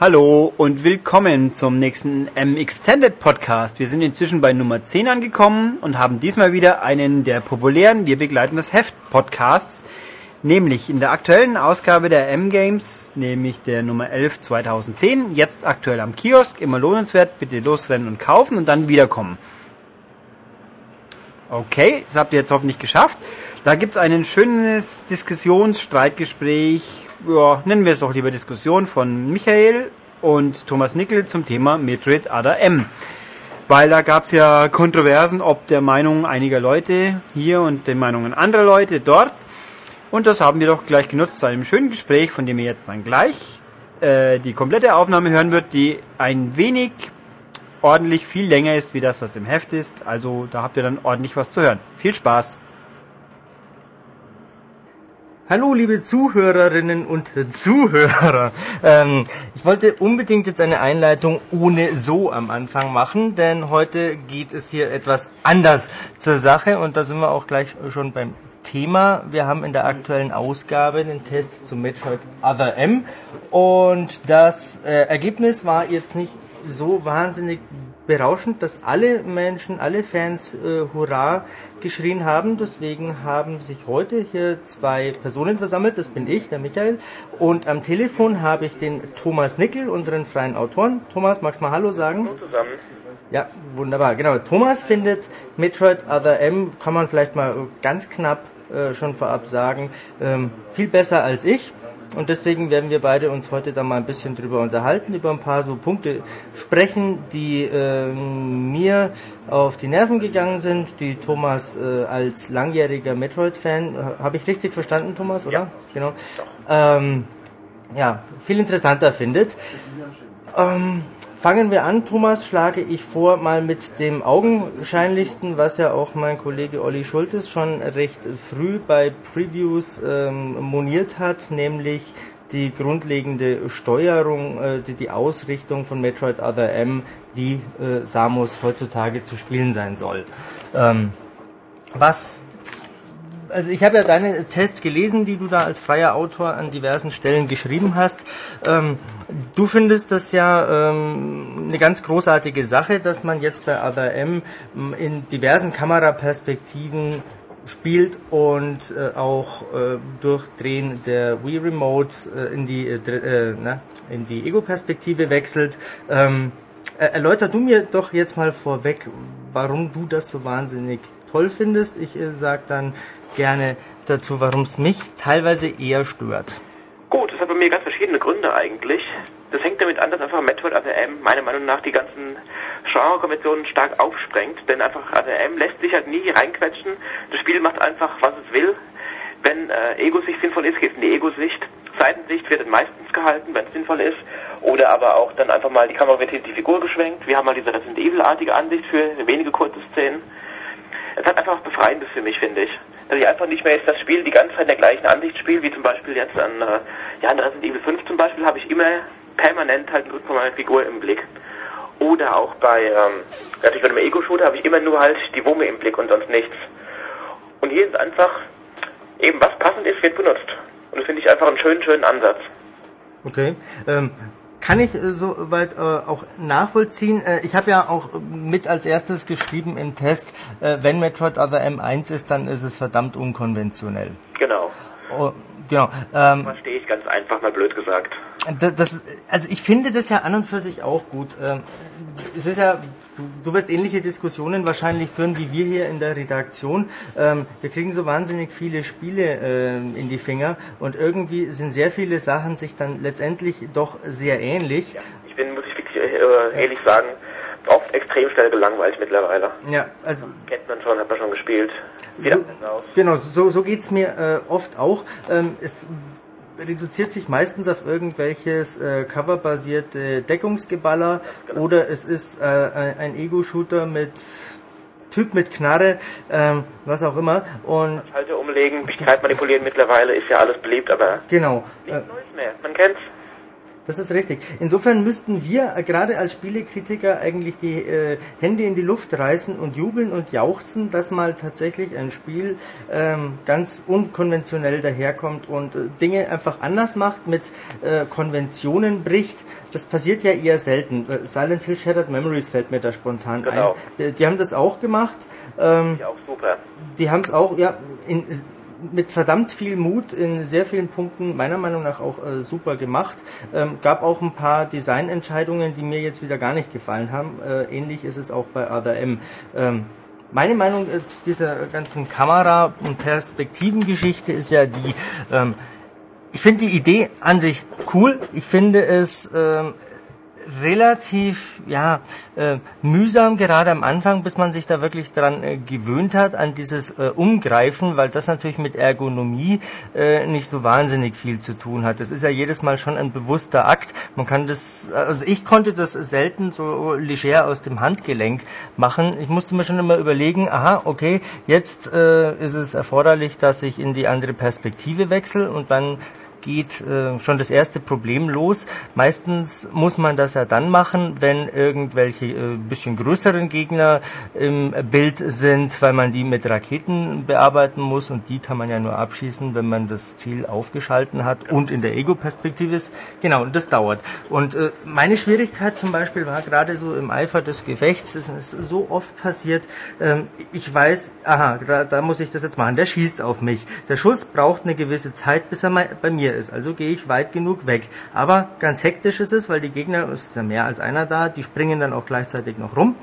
Hallo und willkommen zum nächsten M Extended Podcast. Wir sind inzwischen bei Nummer 10 angekommen und haben diesmal wieder einen der populären Wir begleiten das Heft Podcasts, nämlich in der aktuellen Ausgabe der M Games, nämlich der Nummer 11 2010, jetzt aktuell am Kiosk, immer lohnenswert, bitte losrennen und kaufen und dann wiederkommen. Okay, das habt ihr jetzt hoffentlich geschafft. Da gibt's ein schönes Diskussionsstreitgespräch, ja, nennen wir es doch lieber Diskussion von Michael und Thomas Nickel zum Thema Metroid Ada M. Weil da gab's ja Kontroversen ob der Meinung einiger Leute hier und den Meinungen anderer Leute dort. Und das haben wir doch gleich genutzt zu einem schönen Gespräch, von dem ihr jetzt dann gleich äh, die komplette Aufnahme hören wird, die ein wenig ordentlich viel länger ist wie das, was im Heft ist. Also da habt ihr dann ordentlich was zu hören. Viel Spaß! Hallo, liebe Zuhörerinnen und Zuhörer. Ähm, ich wollte unbedingt jetzt eine Einleitung ohne so am Anfang machen, denn heute geht es hier etwas anders zur Sache und da sind wir auch gleich schon beim Thema. Wir haben in der aktuellen Ausgabe den Test zum Metroid Other M und das äh, Ergebnis war jetzt nicht so wahnsinnig berauschend, dass alle Menschen, alle Fans äh, Hurra geschrien haben. Deswegen haben sich heute hier zwei Personen versammelt. Das bin ich, der Michael. Und am Telefon habe ich den Thomas Nickel, unseren freien Autoren. Thomas, magst du mal Hallo sagen? Hallo zusammen. Ja, wunderbar. Genau. Thomas findet Metroid Other M, kann man vielleicht mal ganz knapp äh, schon vorab sagen, ähm, viel besser als ich. Und deswegen werden wir beide uns heute da mal ein bisschen drüber unterhalten, über ein paar so Punkte sprechen, die äh, mir auf die Nerven gegangen sind, die Thomas äh, als langjähriger Metroid-Fan, äh, habe ich richtig verstanden, Thomas, oder? Ja. Genau. Ähm, ja, viel interessanter findet. Ähm, fangen wir an, Thomas, schlage ich vor, mal mit dem augenscheinlichsten, was ja auch mein Kollege Olli Schultes schon recht früh bei Previews ähm, moniert hat, nämlich die grundlegende Steuerung, äh, die, die Ausrichtung von Metroid Other M, wie äh, Samus heutzutage zu spielen sein soll. Ähm, was also ich habe ja deine Tests gelesen, die du da als freier Autor an diversen Stellen geschrieben hast. Ähm, du findest das ja ähm, eine ganz großartige Sache, dass man jetzt bei Other M ähm, in diversen Kameraperspektiven spielt und äh, auch äh, durch Drehen der Wii Remote äh, in die äh, äh na, die Ego-Perspektive wechselt. Ähm, erläuter du mir doch jetzt mal vorweg, warum du das so wahnsinnig toll findest. Ich äh, sag dann gerne dazu, warum es mich teilweise eher stört. Gut, das hat bei mir ganz verschiedene Gründe eigentlich. Das hängt damit an, dass einfach Metroid ATM meiner Meinung nach die ganzen Genre-Konventionen stark aufsprengt, denn einfach ATM lässt sich halt nie reinquetschen. Das Spiel macht einfach, was es will. Wenn äh, Ego-Sicht sinnvoll ist, geht es in die Ego-Sicht. Seitensicht wird meistens gehalten, wenn es sinnvoll ist. Oder aber auch dann einfach mal die Kamera wird hinter die Figur geschwenkt. Wir haben mal diese Resident Evil-artige Ansicht für wenige kurze Szenen. Es hat einfach Befreiendes für mich, finde ich dass ich einfach nicht mehr jetzt das Spiel die ganze Zeit in der gleichen Ansicht spiele, wie zum Beispiel jetzt an, äh, ja, an Resident Evil 5 zum Beispiel, habe ich immer permanent halt von meiner Figur im Blick. Oder auch bei, ähm, natürlich bei einem Ego-Shooter habe ich immer nur halt die Wumme im Blick und sonst nichts. Und hier ist einfach, eben was passend ist, wird benutzt. Und das finde ich einfach einen schönen, schönen Ansatz. Okay. Ähm, kann ich äh, soweit äh, auch nachvollziehen. Äh, ich habe ja auch mit als erstes geschrieben im Test, äh, wenn Metroid Other M1 ist, dann ist es verdammt unkonventionell. Genau. Oh, genau. Ähm, Verstehe ich ganz einfach mal blöd gesagt. Das, das, also ich finde das ja an und für sich auch gut. Ähm, es ist ja Du, du wirst ähnliche Diskussionen wahrscheinlich führen wie wir hier in der Redaktion. Ähm, wir kriegen so wahnsinnig viele Spiele ähm, in die Finger und irgendwie sind sehr viele Sachen sich dann letztendlich doch sehr ähnlich. Ja, ich bin, muss ich wirklich äh, ehrlich ja. sagen, oft extrem schnell gelangweilt mittlerweile. Ja, also. Kennt man schon, hat man schon gespielt. So, genau, so, so geht's mir äh, oft auch. Ähm, es reduziert sich meistens auf irgendwelches äh, coverbasierte Deckungsgeballer genau. oder es ist äh, ein, Ego-Shooter mit Typ mit Knarre, ähm, was auch immer. Und Schalter umlegen, Zeit manipulieren mittlerweile ist ja alles beliebt, aber genau. nichts äh, Neues mehr. Man kennt's. Das ist richtig. Insofern müssten wir äh, gerade als Spielekritiker eigentlich die äh, Hände in die Luft reißen und jubeln und jauchzen, dass mal tatsächlich ein Spiel ähm, ganz unkonventionell daherkommt und äh, Dinge einfach anders macht, mit äh, Konventionen bricht. Das passiert ja eher selten. Äh, Silent Hill Shattered Memories fällt mir da spontan Genau. ein. Die, die haben das auch gemacht. Ähm, Ja, auch super. die haben es auch ja in, mit verdammt viel Mut in sehr vielen Punkten meiner Meinung nach auch äh, super gemacht. Ähm, gab auch ein paar Designentscheidungen, die mir jetzt wieder gar nicht gefallen haben. Äh, ähnlich ist es auch bei Other M. Ähm, meine Meinung äh, zu dieser ganzen Kamera- und Perspektivengeschichte ist ja die, ähm, ich finde die Idee an sich cool. Ich finde es ähm, relativ ja äh, mühsam gerade am Anfang, bis man sich da wirklich dran äh, gewöhnt hat an dieses äh, Umgreifen, weil das natürlich mit Ergonomie äh, nicht so wahnsinnig viel zu tun hat. Das ist ja jedes Mal schon ein bewusster Akt. Man kann das, also ich konnte das selten so leger aus dem Handgelenk machen. Ich musste mir schon immer überlegen, aha, okay, jetzt äh, ist es erforderlich, dass ich in die andere Perspektive wechsle und dann geht äh, schon das erste Problem los. Meistens muss man das ja dann machen, wenn irgendwelche äh, bisschen größeren Gegner im Bild sind, weil man die mit Raketen bearbeiten muss und die kann man ja nur abschießen, wenn man das Ziel aufgeschalten hat und in der Ego-Perspektive ist. Genau, und das dauert. Und äh, meine Schwierigkeit zum Beispiel war gerade so im Eifer des Gefechts, es ist so oft passiert, ähm, ich weiß, aha, da, da muss ich das jetzt machen, der schießt auf mich. Der Schuss braucht eine gewisse Zeit, bis er bei mir ist. Also gehe ich weit genug weg. Aber ganz hektisch ist es, weil die Gegner, es ist ja mehr als einer da, die springen dann auch gleichzeitig noch rum.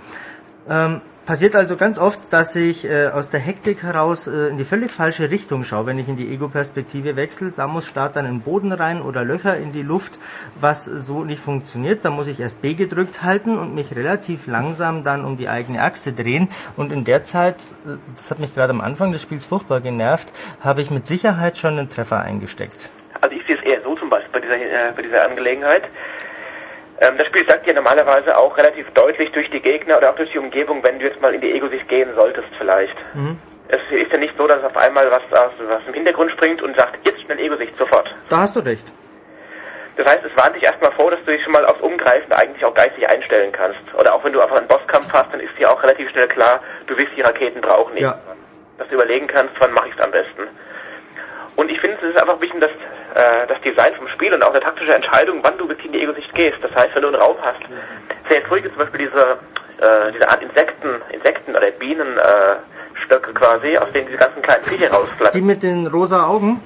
Ähm, passiert also ganz oft, dass ich äh, aus der Hektik heraus äh, in die völlig falsche Richtung schaue, wenn ich in die Ego-Perspektive wechsle. Da muss Start dann in den Boden rein oder Löcher in die Luft, was so nicht funktioniert. Da muss ich erst B gedrückt halten und mich relativ langsam dann um die eigene Achse drehen. Und in der Zeit, äh, das hat mich gerade am Anfang des Spiels furchtbar genervt, habe ich mit Sicherheit schon einen Treffer eingesteckt. Also ich sehe es eher so zum Beispiel bei dieser, äh, bei dieser Angelegenheit. Ähm, das Spiel sagt dir normalerweise auch relativ deutlich durch die Gegner oder auch durch die Umgebung, wenn du jetzt mal in die Ego-Sicht gehen solltest vielleicht. Es ist ja nicht so, dass auf einmal was, aus, was im Hintergrund springt und sagt, jetzt schnell Ego-Sicht sofort. Da hast du recht. Das heißt, es warnt dich erstmal vor, dass du dich schon mal aufs Umgreifen eigentlich auch geistig einstellen kannst. Oder auch wenn du einfach einen Bosskampf hast, dann ist dir auch relativ schnell klar, du wirst die Raketen brauchen. Ja. Dass du überlegen kannst, wann mache ich es am besten. Und ich finde, es ist einfach wichtig, dass äh, das Design vom Spiel und auch eine taktische Entscheidung, wann du wirklich in die Ego-Sicht gehst. Das heißt, wenn du einen Raum hast, sehr früh gibt zum Beispiel diese, äh, diese Art Insekten, Insekten oder Bienenstöcke äh, Stöcke quasi, aus denen diese ganzen kleinen Viecher Die rausflattern. mit den rosa Augen,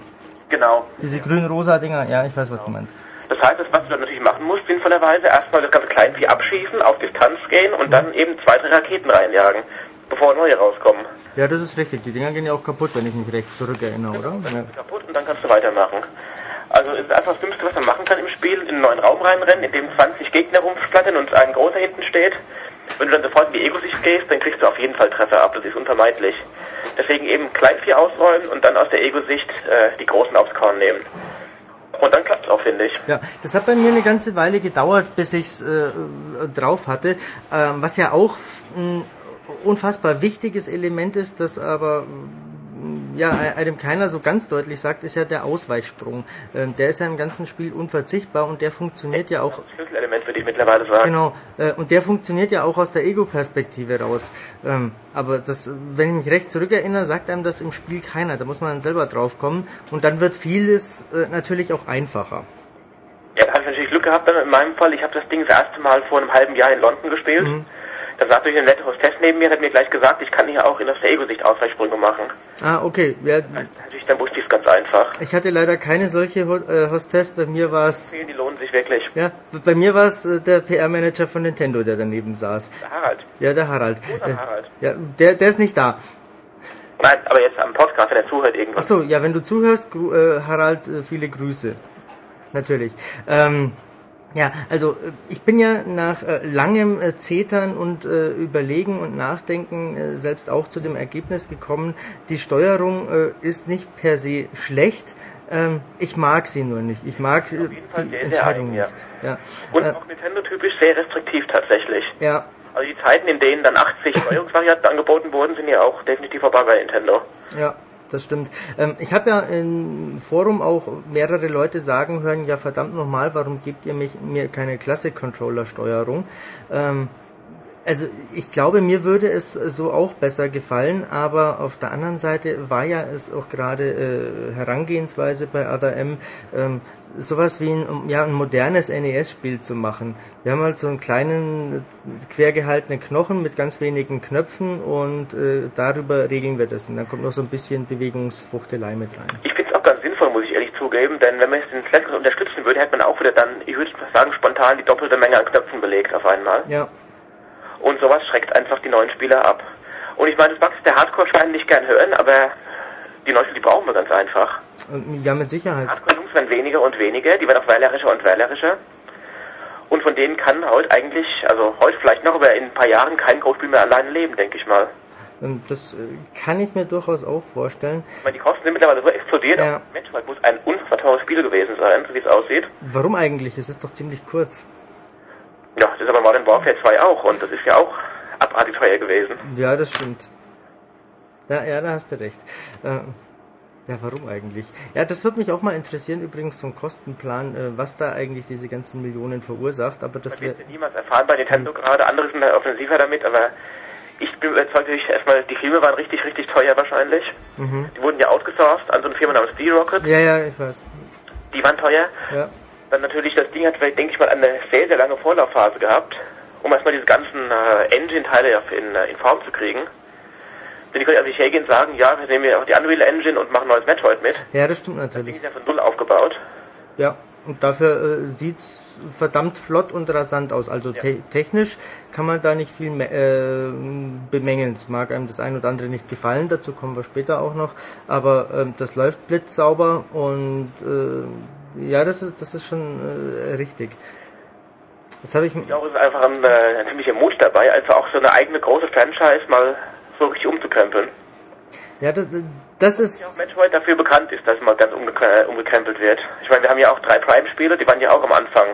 Genau. diese grün-rosa Dinger, ja, ich weiß, was du meinst. Das heißt, das, was du dann natürlich machen musst, sinnvollerweise, erstmal das ganze Kleinvieh abschießen, auf Distanz gehen und dann eben zwei, drei Raketen reinjagen, bevor neue rauskommen. Ja, das ist richtig. Die Dinger gehen ja auch kaputt, wenn ich mich recht zurückerinnere, oder? Er- Kaputt und dann kannst du weitermachen. Also es ist einfach das Dümmste, was man machen kann im Spiel, in einen neuen Raum reinrennen, in dem 20 Gegner rumflattern und ein großer hinten steht. Wenn du dann sofort in die Ego-Sicht gehst, dann kriegst du auf jeden Fall Treffer ab, das ist unvermeidlich. Deswegen eben Kleinvieh ausräumen und dann aus der Ego-Sicht äh, die Großen aufs Korn nehmen. Und dann klappt es auch, finde ich. Ja, das hat bei mir eine ganze Weile gedauert, bis ich's äh, drauf hatte. Ähm, was ja auch ein unfassbar wichtiges Element ist, das aber ja, einem keiner so ganz deutlich sagt, ist ja der Ausweichsprung. Ähm, der ist ja im ganzen Spiel unverzichtbar und der funktioniert ja auch Schlüsselelement würde ich mittlerweile sagen. Genau, äh, und der funktioniert ja auch aus der Ego-Perspektive raus. Ähm, aber das, wenn ich mich recht zurückerinnere, sagt einem das im Spiel keiner. Da muss man dann selber drauf kommen und dann wird vieles äh, natürlich auch einfacher. Ja, da habe ich natürlich Glück gehabt dann in meinem Fall. Ich habe das Ding das erste Mal vor einem halben Jahr in London gespielt. Da saß durch eine nette Hostess neben mir, hat mir gleich gesagt, ich kann hier auch in aus der Ego-Sicht Ausweichsprünge machen. Ah, okay. Ja, Natürlich, dann wusste ich es ganz einfach. ich hatte leider keine solche äh, Hostess. Bei mir war es, Die lohnen sich wirklich. ja, bei mir war es äh, der PR-Manager von Nintendo, der daneben saß. Der Harald. Ja, der Harald. Äh, Harald. ja, der, der ist nicht da. Nein, aber jetzt am Podcast, wenn er zuhört irgendwas. Achso, ja, wenn du zuhörst, Harald, viele Grüße. Natürlich. Ähm, ja, also äh, ich bin ja nach äh, langem äh, Zetern und Überlegen und Nachdenken selbst auch zu dem Ergebnis gekommen, die Steuerung ist nicht per se schlecht. Ähm, ich mag sie nur nicht. Ich mag die Entscheidung eigen, ja. nicht. Ja. Und auch Nintendo-typisch sehr restriktiv tatsächlich. ja, Also die Zeiten, in denen dann 80 Steuerungsvarianten angeboten wurden, sind ja auch definitiv vorbei bei Nintendo. ja. Das stimmt. Ähm, ich habe ja im Forum auch mehrere Leute sagen hören, ja verdammt nochmal, warum gebt ihr mich, mir keine Classic-Controller-Steuerung? Ähm, also ich glaube, mir würde es so auch besser gefallen, aber auf der anderen Seite war ja es auch gerade äh, Herangehensweise bei Other M, ähm, sowas wie ein, ja, ein modernes NES-Spiel zu machen. Wir haben halt so einen kleinen, quer gehaltenen Knochen mit ganz wenigen Knöpfen und äh, darüber regeln wir das. Und dann kommt noch so ein bisschen Bewegungsfuchtelei mit rein. Ich finde es auch ganz sinnvoll, muss ich ehrlich zugeben, denn wenn man jetzt den Slack unterstützen würde, hätte man auch wieder dann, ich würde sagen, spontan die doppelte Menge an Knöpfen belegt auf einmal. Ja. Und sowas schreckt einfach die neuen Spieler ab. Und ich meine, das mag der Hardcore-Schwein nicht gern hören, aber die neuen die brauchen wir ganz einfach. Ja, mit Sicherheit. Hardcore-Jungs werden weniger und weniger, die werden auch wählerischer und wählerischer. Und von denen kann heute eigentlich, also heute vielleicht noch, aber in ein paar Jahren kein Großspiel mehr alleine leben, denke ich mal. Das äh, kann ich mir durchaus auch vorstellen. Ich meine, die Kosten sind mittlerweile so explodiert. Ja. Metroid muss ein unfassbar teures Spiel gewesen sein, so wie es aussieht. Warum eigentlich? Es ist doch ziemlich kurz. Ja, das ist aber Modern Warfare 2 auch und das ist ja auch abartig teuer gewesen. Ja, das stimmt. Ja, ja, da hast du recht. Äh, ja, warum eigentlich? Ja, das würde mich auch mal interessieren, übrigens vom Kostenplan, äh, was da eigentlich diese ganzen Millionen verursacht. Aber das, wird niemals erfahren bei Nintendo hm. gerade. Andere sind offensiver damit, aber ich bin überzeugt, ich erstmal, die Filme waren richtig, richtig teuer wahrscheinlich. Mhm. Die wurden ja outgesourced an so eine Firma namens D-Rocket. Ja, ja, ich weiß. Die waren teuer. Ja. Dann natürlich, das Ding hat vielleicht, denke ich mal, eine sehr, sehr lange Vorlaufphase gehabt, um erstmal diese ganzen äh, Engine-Teile in, äh, in Form zu kriegen. Denn die können also nicht hergehen und sagen, ja, wir nehmen ja auch die Unreal Engine und machen neues Metroid mit. Ja, das stimmt natürlich. Das Ding ist ja von Null aufgebaut. Ja, und dafür äh, sieht's verdammt flott und rasant aus. Also ja. te technisch kann man da nicht viel äh, bemängeln. Es mag einem das ein oder andere nicht gefallen, dazu kommen wir später auch noch. Aber ähm, das läuft blitzsauber und äh, ja, das ist, das ist schon äh, richtig. Jetzt habe ich. Ich glaube, es ist einfach ein, äh, ziemlicher Mut dabei, einfach auch so eine eigene große Franchise mal so richtig umzukrempeln. Ja, das, das ist. Ja, Metroid dafür bekannt ist, dass mal ganz umge umgekrempelt wird. Ich meine, wir haben ja auch drei Prime-Spiele, die waren ja auch am Anfang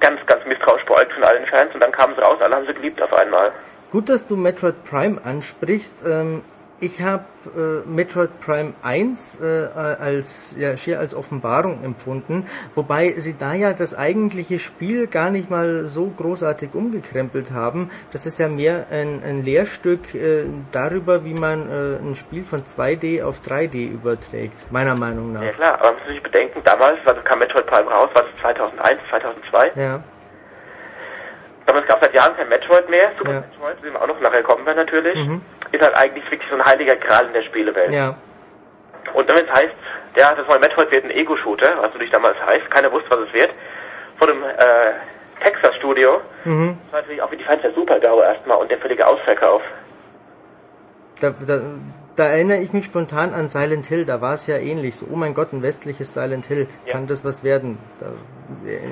ganz, ganz misstrauisch beäugt von allen Fans und dann kamen sie raus, alle haben sie geliebt auf einmal. Gut, dass du Metroid Prime ansprichst. Ähm, ich habe äh, Metroid Prime 1 äh, als ja, schier als Offenbarung empfunden, wobei sie da ja das eigentliche Spiel gar nicht mal so großartig umgekrempelt haben. Das ist ja mehr ein, ein Lehrstück äh, darüber, wie man äh, ein Spiel von 2D auf 3D überträgt, meiner Meinung nach. Ja klar, aber man muss sich bedenken, damals, also kam Metroid Prime raus, war es 2001, 2002? Ja. Aber es gab seit Jahren kein Metroid mehr, Super ja. Metroid, zu dem wir auch noch nachher kommen wir natürlich. Mhm ist halt eigentlich wirklich so ein heiliger Gral in der Spielewelt. Ja. Und es heißt, ja, das neue Metroid wird ein Ego-Shooter, was natürlich damals heißt, keiner wusste, was es wird, von dem äh, Texas-Studio, mhm. das war natürlich auch für die Fans der Super-GAU erstmal und der völlige Ausverkauf. Da, da, da erinnere ich mich spontan an Silent Hill, da war es ja ähnlich. So, oh mein Gott, ein westliches Silent Hill, ja. kann das was werden? Da,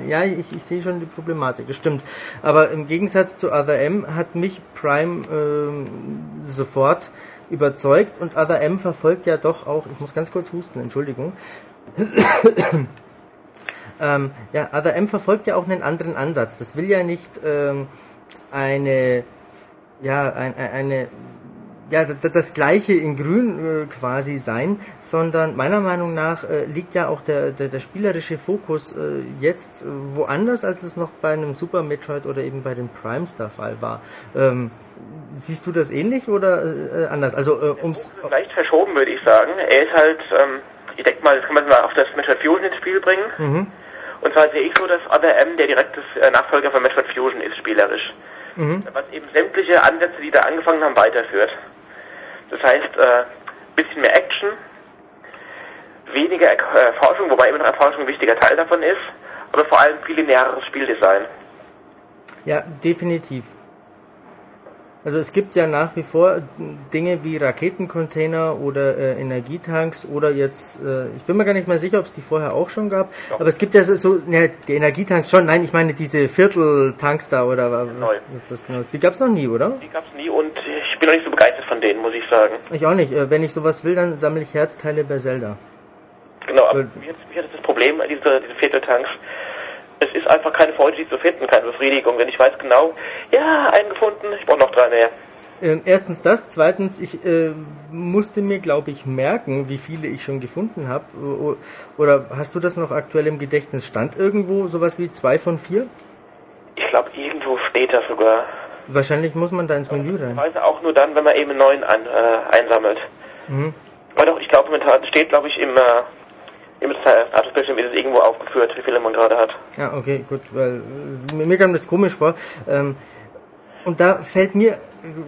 ja, ich, ich sehe schon die Problematik, das stimmt. Aber im Gegensatz zu Other M hat mich Prime ähm, sofort überzeugt und Other M verfolgt ja doch auch, ich muss ganz kurz husten, Entschuldigung. ähm, ja, Other M verfolgt ja auch einen anderen Ansatz. Das will ja nicht ähm, eine, ja, ein, eine ja, das gleiche in grün äh, quasi sein, sondern meiner Meinung nach äh, liegt ja auch der, der, der spielerische Fokus äh, jetzt woanders, als es noch bei einem Super Metroid oder eben bei dem Prime Star Fall war. Ähm, siehst du das ähnlich oder anders? Also äh, ums vielleicht verschoben würde ich sagen. Er ist halt, ähm, ich denke mal, das kann man mal auf das Metroid Fusion ins Spiel bringen. Mhm. Und zwar sehe ich so, dass Other M der direkte Nachfolger von Metroid Fusion ist, spielerisch. Mhm. Was eben sämtliche Ansätze, die da angefangen haben, weiterführt. Das heißt, äh, bisschen mehr Action, weniger äh, Forschung, wobei immer noch Erforschung ein wichtiger Teil davon ist, aber vor allem viel lineares Spieldesign. Ja, definitiv. Also es gibt ja nach wie vor Dinge wie Raketencontainer oder äh, Energietanks oder jetzt, äh, ich bin mir gar nicht mehr sicher, ob es die vorher auch schon gab, ja. aber es gibt ja so, so ne, die Energietanks schon, nein, ich meine diese Vierteltanks da oder was, was ist das genau? Die gab es noch nie, oder? Die gab es nie und ich bin noch nicht so begeistert von denen, muss ich sagen. Ich auch nicht. Äh, wenn ich sowas will, dann sammle ich Herzteile bei Zelda. Genau, aber mir hat das Problem, diese, diese Vierteltanks, es ist einfach keine Freude, die zu finden, keine Befriedigung. Wenn ich weiß genau, ja, einen gefunden, ich brauche noch drei mehr. Ähm, erstens das, zweitens, ich äh, musste mir, glaube ich, merken, wie viele ich schon gefunden habe. Oder hast du das noch aktuell im Gedächtnis? Stand irgendwo sowas wie zwei von vier? Ich glaube, irgendwo steht das sogar. Wahrscheinlich muss man da ins Menü rein. Weiß auch nur dann, wenn man eben einen neuen an, äh, einsammelt. Mhm. Aber doch, ich glaube, momentan steht, glaube ich, im, äh, im Statusbildschirm ist es irgendwo aufgeführt, wie viele man gerade hat. Ja, okay, gut, weil mir kam das komisch vor. Ähm, und da fällt mir,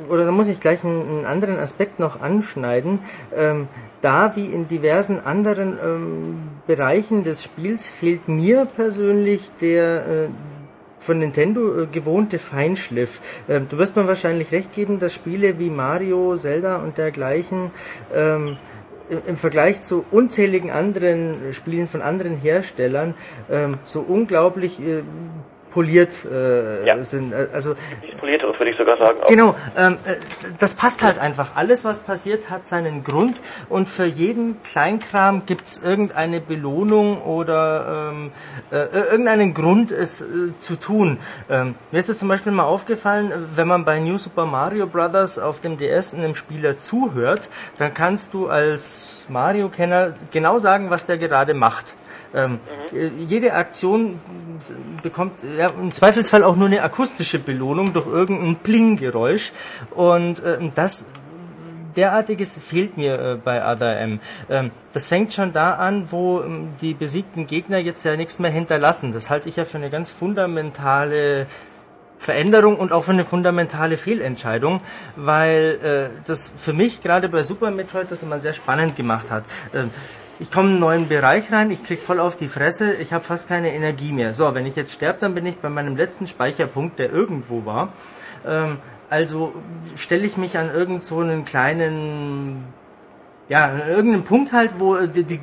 oder da muss ich gleich einen, einen anderen Aspekt noch anschneiden. Ähm, da wie in diversen anderen ähm, Bereichen des Spiels fehlt mir persönlich der äh, von Nintendo äh, gewohnte Feinschliff. Ähm, du wirst mir wahrscheinlich recht geben, dass Spiele wie Mario, Zelda und dergleichen ähm, im Vergleich zu unzähligen anderen Spielen von anderen Herstellern ähm, so unglaublich äh, poliert äh, ja. sind. Äh, also nicht polierteres würde ich sogar sagen. Auch. Genau, ähm, äh, das passt halt einfach. Alles, was passiert, hat seinen Grund und für jeden Kleinkram gibt es irgendeine Belohnung oder ähm, äh, irgendeinen Grund, es äh, zu tun. Ähm, mir ist das zum Beispiel mal aufgefallen, wenn man bei New Super Mario Bros. auf dem DS einem Spieler zuhört, dann kannst du als Mario-Kenner genau sagen, was der gerade macht. Ähm, mhm. Jede Aktion bekommt ja, im Zweifelsfall auch nur eine akustische Belohnung durch irgendein Pling-Geräusch. Und äh, das derartiges fehlt mir äh, bei Other M. Ähm, das fängt schon da an, wo ähm, die besiegten Gegner jetzt ja nichts mehr hinterlassen. Das halte ich ja für eine ganz fundamentale Veränderung und auch für eine fundamentale Fehlentscheidung, weil äh, das für mich gerade bei Super Metroid das immer sehr spannend gemacht hat. Ähm, ich komme in einen neuen Bereich rein, ich krieg voll auf die Fresse, ich habe fast keine Energie mehr. So, wenn ich jetzt sterbe, dann bin ich bei meinem letzten Speicherpunkt, der irgendwo war. Ähm, also stelle ich mich an irgend so einen kleinen ja, an irgendeinem Punkt halt, wo die, die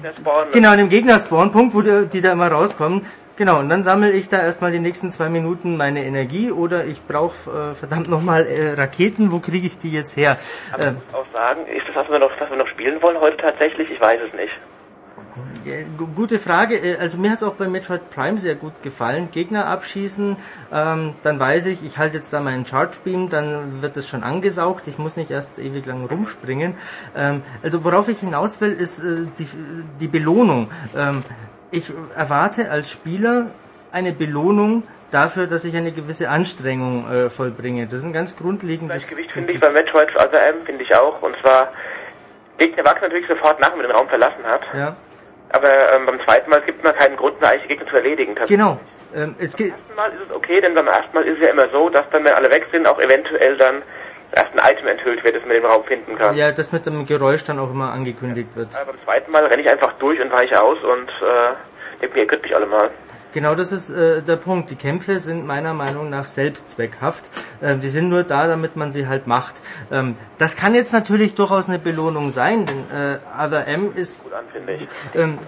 genau, an dem Gegner-Spawn-Punkt, wo die, die da immer rauskommen. Genau, und dann sammle ich da erstmal die nächsten zwei Minuten meine Energie oder ich brauche äh, verdammt nochmal äh, Raketen, wo kriege ich die jetzt her? Aber ähm, ich muss auch sagen, ist das, was wir, noch, was wir noch spielen wollen heute tatsächlich? Ich weiß es nicht. Gute Frage. Äh, also mir hat es auch bei Metroid Prime sehr gut gefallen. Gegner abschießen, ähm, dann weiß ich, ich halte jetzt da meinen Charge Beam, dann wird es schon angesaugt. Ich muss nicht erst ewig lang rumspringen. Ähm, also worauf ich hinaus will, ist äh, die, die Belohnung. Ähm, ich erwarte als Spieler eine Belohnung dafür, dass ich eine gewisse Anstrengung äh, vollbringe. Das ist ein ganz grundlegendes... Gewicht finde ich bei Metroid Other M, finde ich auch. Und zwar Gegner wachsen natürlich sofort nach, wenn man den Raum verlassen hat. Ja. Aber ähm, beim zweiten Mal gibt es keinen Grund mehr, eigentlich Gegner zu erledigen. Genau. Ähm, es beim ersten Mal ist es okay, denn beim ersten Mal ist es ja immer so, dass dann, wenn alle weg sind, auch eventuell dann erst ein Item enthüllt wird, das man im Raum finden kann. Ja, das mit dem Geräusch dann auch immer angekündigt wird. Aber beim zweiten Mal renne ich einfach durch und weiche aus und äh, denke mir, ihr könnt mich alle mal. Genau, das ist äh, der Punkt. Die Kämpfe sind meiner Meinung nach selbstzweckhaft. Äh, die sind nur da, damit man sie halt macht. Ähm, das kann jetzt natürlich durchaus eine Belohnung sein, denn äh, Other M ist. Ich. Ähm,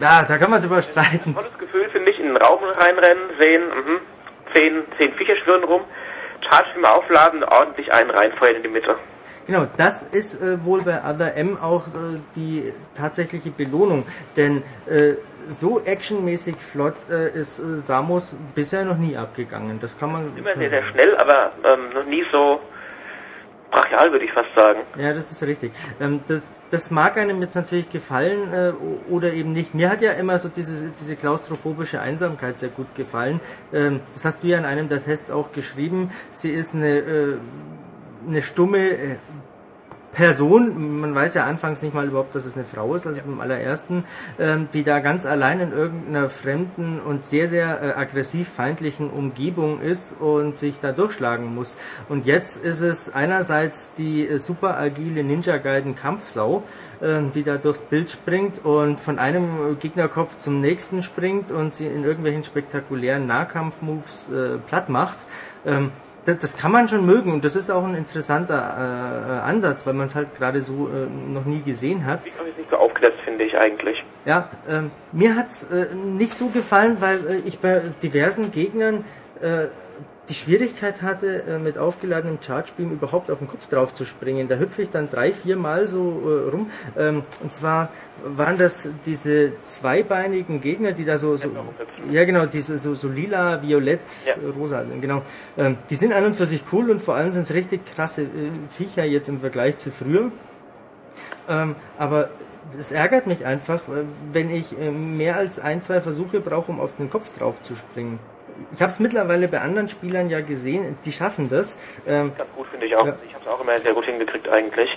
ja, da kann man drüber streiten. Tolles Gefühl, finde ich, in den Raum reinrennen, sehen, mh, zehn, zehn Viecher schwirren rum, Charge aufladen, ordentlich einen reinfeuern in die Mitte. Genau, das ist äh, wohl bei Other M auch äh, die tatsächliche Belohnung, denn äh, so actionmäßig flott äh, ist äh, Samus bisher noch nie abgegangen. Das kann man. Immer sehr, sehr schnell, aber ähm, noch nie so brachial, würde ich fast sagen. Ja, das ist richtig. Ähm, das, das mag einem jetzt natürlich gefallen äh, oder eben nicht. Mir hat ja immer so diese, diese klaustrophobische Einsamkeit sehr gut gefallen. Ähm, das hast du ja in einem der Tests auch geschrieben. Sie ist eine, äh, eine stumme, äh, Person, man weiß ja anfangs nicht mal überhaupt, dass es eine Frau ist, also beim allerersten, ähm, die da ganz allein in irgendeiner fremden und sehr, sehr äh, aggressiv feindlichen Umgebung ist und sich da durchschlagen muss. Und jetzt ist es einerseits die äh, super agile Ninja Gaiden Kampfsau, äh, die da durchs Bild springt und von einem Gegnerkopf zum nächsten springt und sie in irgendwelchen spektakulären Nahkampfmoves äh, platt macht. Ähm, das, das, kann man schon mögen und das ist auch ein interessanter äh, äh Ansatz, weil man es halt gerade so äh, noch nie gesehen hat. Sieht ist nicht so aufgesetzt, finde ich eigentlich. Ja, ähm, mir hat's äh, nicht so gefallen, weil äh, ich bei diversen Gegnern äh, die Schwierigkeit hatte, äh, mit aufgeladenem Charge Beam überhaupt auf den Kopf drauf zu springen. Da hüpfe ich dann drei, vier Mal so äh, rum. Ähm, und zwar waren das diese zweibeinigen Gegner, die da so, so ja genau, diese so, so lila, violett, ja. rosa sind, genau. Ähm, die sind an und für sich cool und vor allem sind es richtig krasse äh, Viecher jetzt im Vergleich zu früher. Ähm, aber es ärgert mich einfach, wenn ich äh, mehr als ein, zwei Versuche brauche, um auf den Kopf drauf zu springen. Ich habe es mittlerweile bei anderen Spielern ja gesehen, die schaffen das. Ähm, Ganz gut finde ich auch. Ja. Ich habe es auch immer sehr gut hingekriegt eigentlich.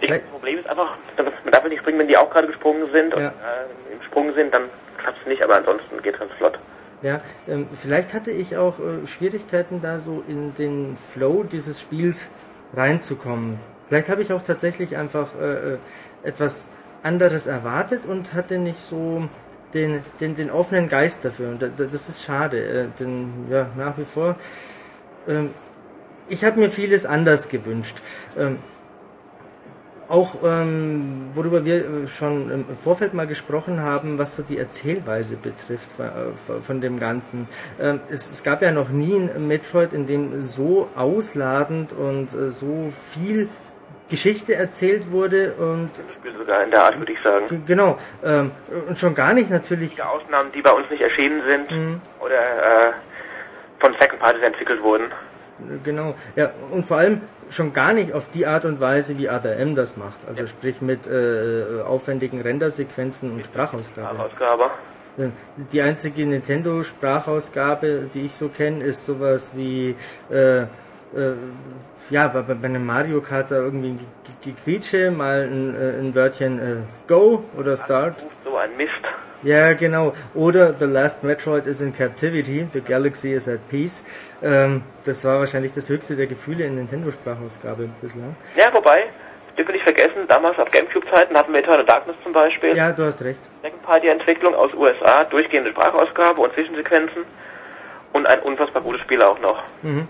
Ich, das Problem ist einfach, man darf nicht springen, wenn die auch gerade gesprungen sind und ja. äh, im Sprung sind, dann klappt es nicht, aber ansonsten geht es ganz flott. Ja, ähm, vielleicht hatte ich auch äh, Schwierigkeiten da so in den Flow dieses Spiels reinzukommen. Vielleicht habe ich auch tatsächlich einfach äh, äh etwas anderes erwartet und hatte nicht so den, den, den offenen Geist dafür. Und das ist schade, äh, denn ja, nach wie vor, ähm, ich habe mir vieles anders gewünscht. Ähm, auch ähm, worüber wir äh, schon im Vorfeld mal gesprochen haben, was so die Erzählweise betrifft von, äh, von dem Ganzen. Ähm, es, es, gab ja noch nie ein Metroid, in dem so ausladend und äh, so viel Geschichte erzählt wurde und sogar in der Art würde ich sagen. Genau ähm, und schon gar nicht natürlich. Ausnahmen, die bei uns nicht erschienen sind mhm. oder äh, von Second Parties entwickelt wurden. Genau, ja und vor allem schon gar nicht auf die Art und Weise, wie ADM das macht. Also ja. sprich mit äh, aufwendigen Rendersequenzen und Sprachausgabe. Sprachausgabe. Die einzige Nintendo-Sprachausgabe, die ich so kenne, ist sowas wie äh, äh, ja, bei, bei einem Mario Kart da irgendwie ein Gequietsche, mal ein, äh, ein Wörtchen äh, Go oder Start. So ein Mist. Ja, genau. Oder The Last Metroid is in Captivity, The Galaxy is at Peace. Ähm, das war wahrscheinlich das höchste der Gefühle in Nintendo-Sprachausgabe bislang. Ja, wobei, dürfen wir nicht vergessen, damals auf Gamecube-Zeiten hatten wir Eternal Darkness zum Beispiel. Ja, du hast recht. Second Party-Entwicklung aus USA, durchgehende Sprachausgabe und Zwischensequenzen und ein unfassbar gutes Spiel auch noch. Mhm.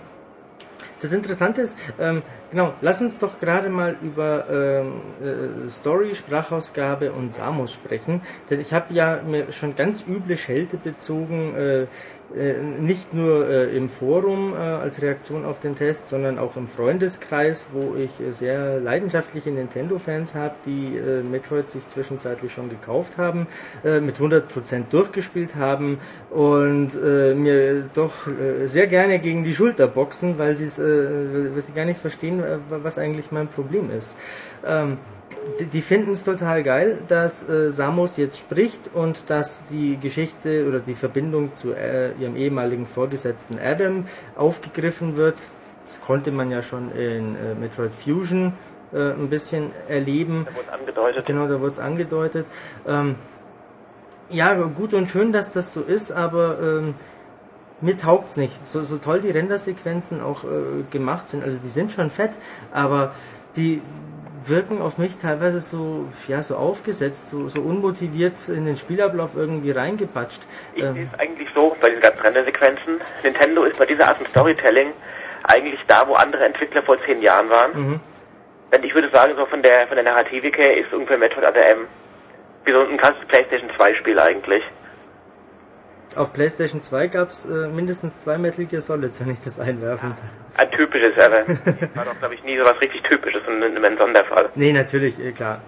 Das Interessante ist, ähm, genau, lass uns doch gerade mal über ähm, äh, Story, Sprachausgabe und Samos sprechen, denn ich habe ja mir schon ganz üble Schelte bezogen, äh, nicht nur äh, im Forum äh, als Reaktion auf den Test, sondern auch im Freundeskreis, wo ich äh, sehr leidenschaftliche Nintendo-Fans habe, die äh, Metroid sich zwischenzeitlich schon gekauft haben, äh, mit 100% durchgespielt haben und mir doch sehr gerne gegen die Schulter boxen, weil, weil sie gar nicht verstehen, was eigentlich mein Problem ist. Ähm, die finden es total geil, dass äh, Samus jetzt spricht und dass die Geschichte oder die Verbindung zu äh, ihrem ehemaligen Vorgesetzten Adam aufgegriffen wird. Das konnte man ja schon in äh, Metroid Fusion äh, ein bisschen erleben. Da wurde angedeutet. Genau, da wurde es angedeutet. Ähm, ja, gut und schön, dass das so ist, aber ähm, mir taugt's nicht. So, so toll die Rendersequenzen auch äh, gemacht sind, also die sind schon fett, aber die wirken auf mich teilweise so, ja, so aufgesetzt, so, so unmotiviert in den Spielablauf irgendwie reingepatscht. Ich ähm, sehe es eigentlich so, bei diesen ganzen Rendersequenzen, Nintendo ist bei dieser Art von Storytelling eigentlich da, wo andere Entwickler vor zehn Jahren waren. Mhm. Denn ich würde sagen, so von der, von der Narrativik her ist ungefähr Metroid ADM wie so ein krasses Playstation 2 Spiel eigentlich. Auf PlayStation 2 gab es äh, mindestens zwei Metal Gear Solids, wenn ich das einwerfen darf. Ein typisches, aber war doch, glaube ich, nie so was richtig Typisches und ein Sonderfall. Nee, natürlich, eh, klar.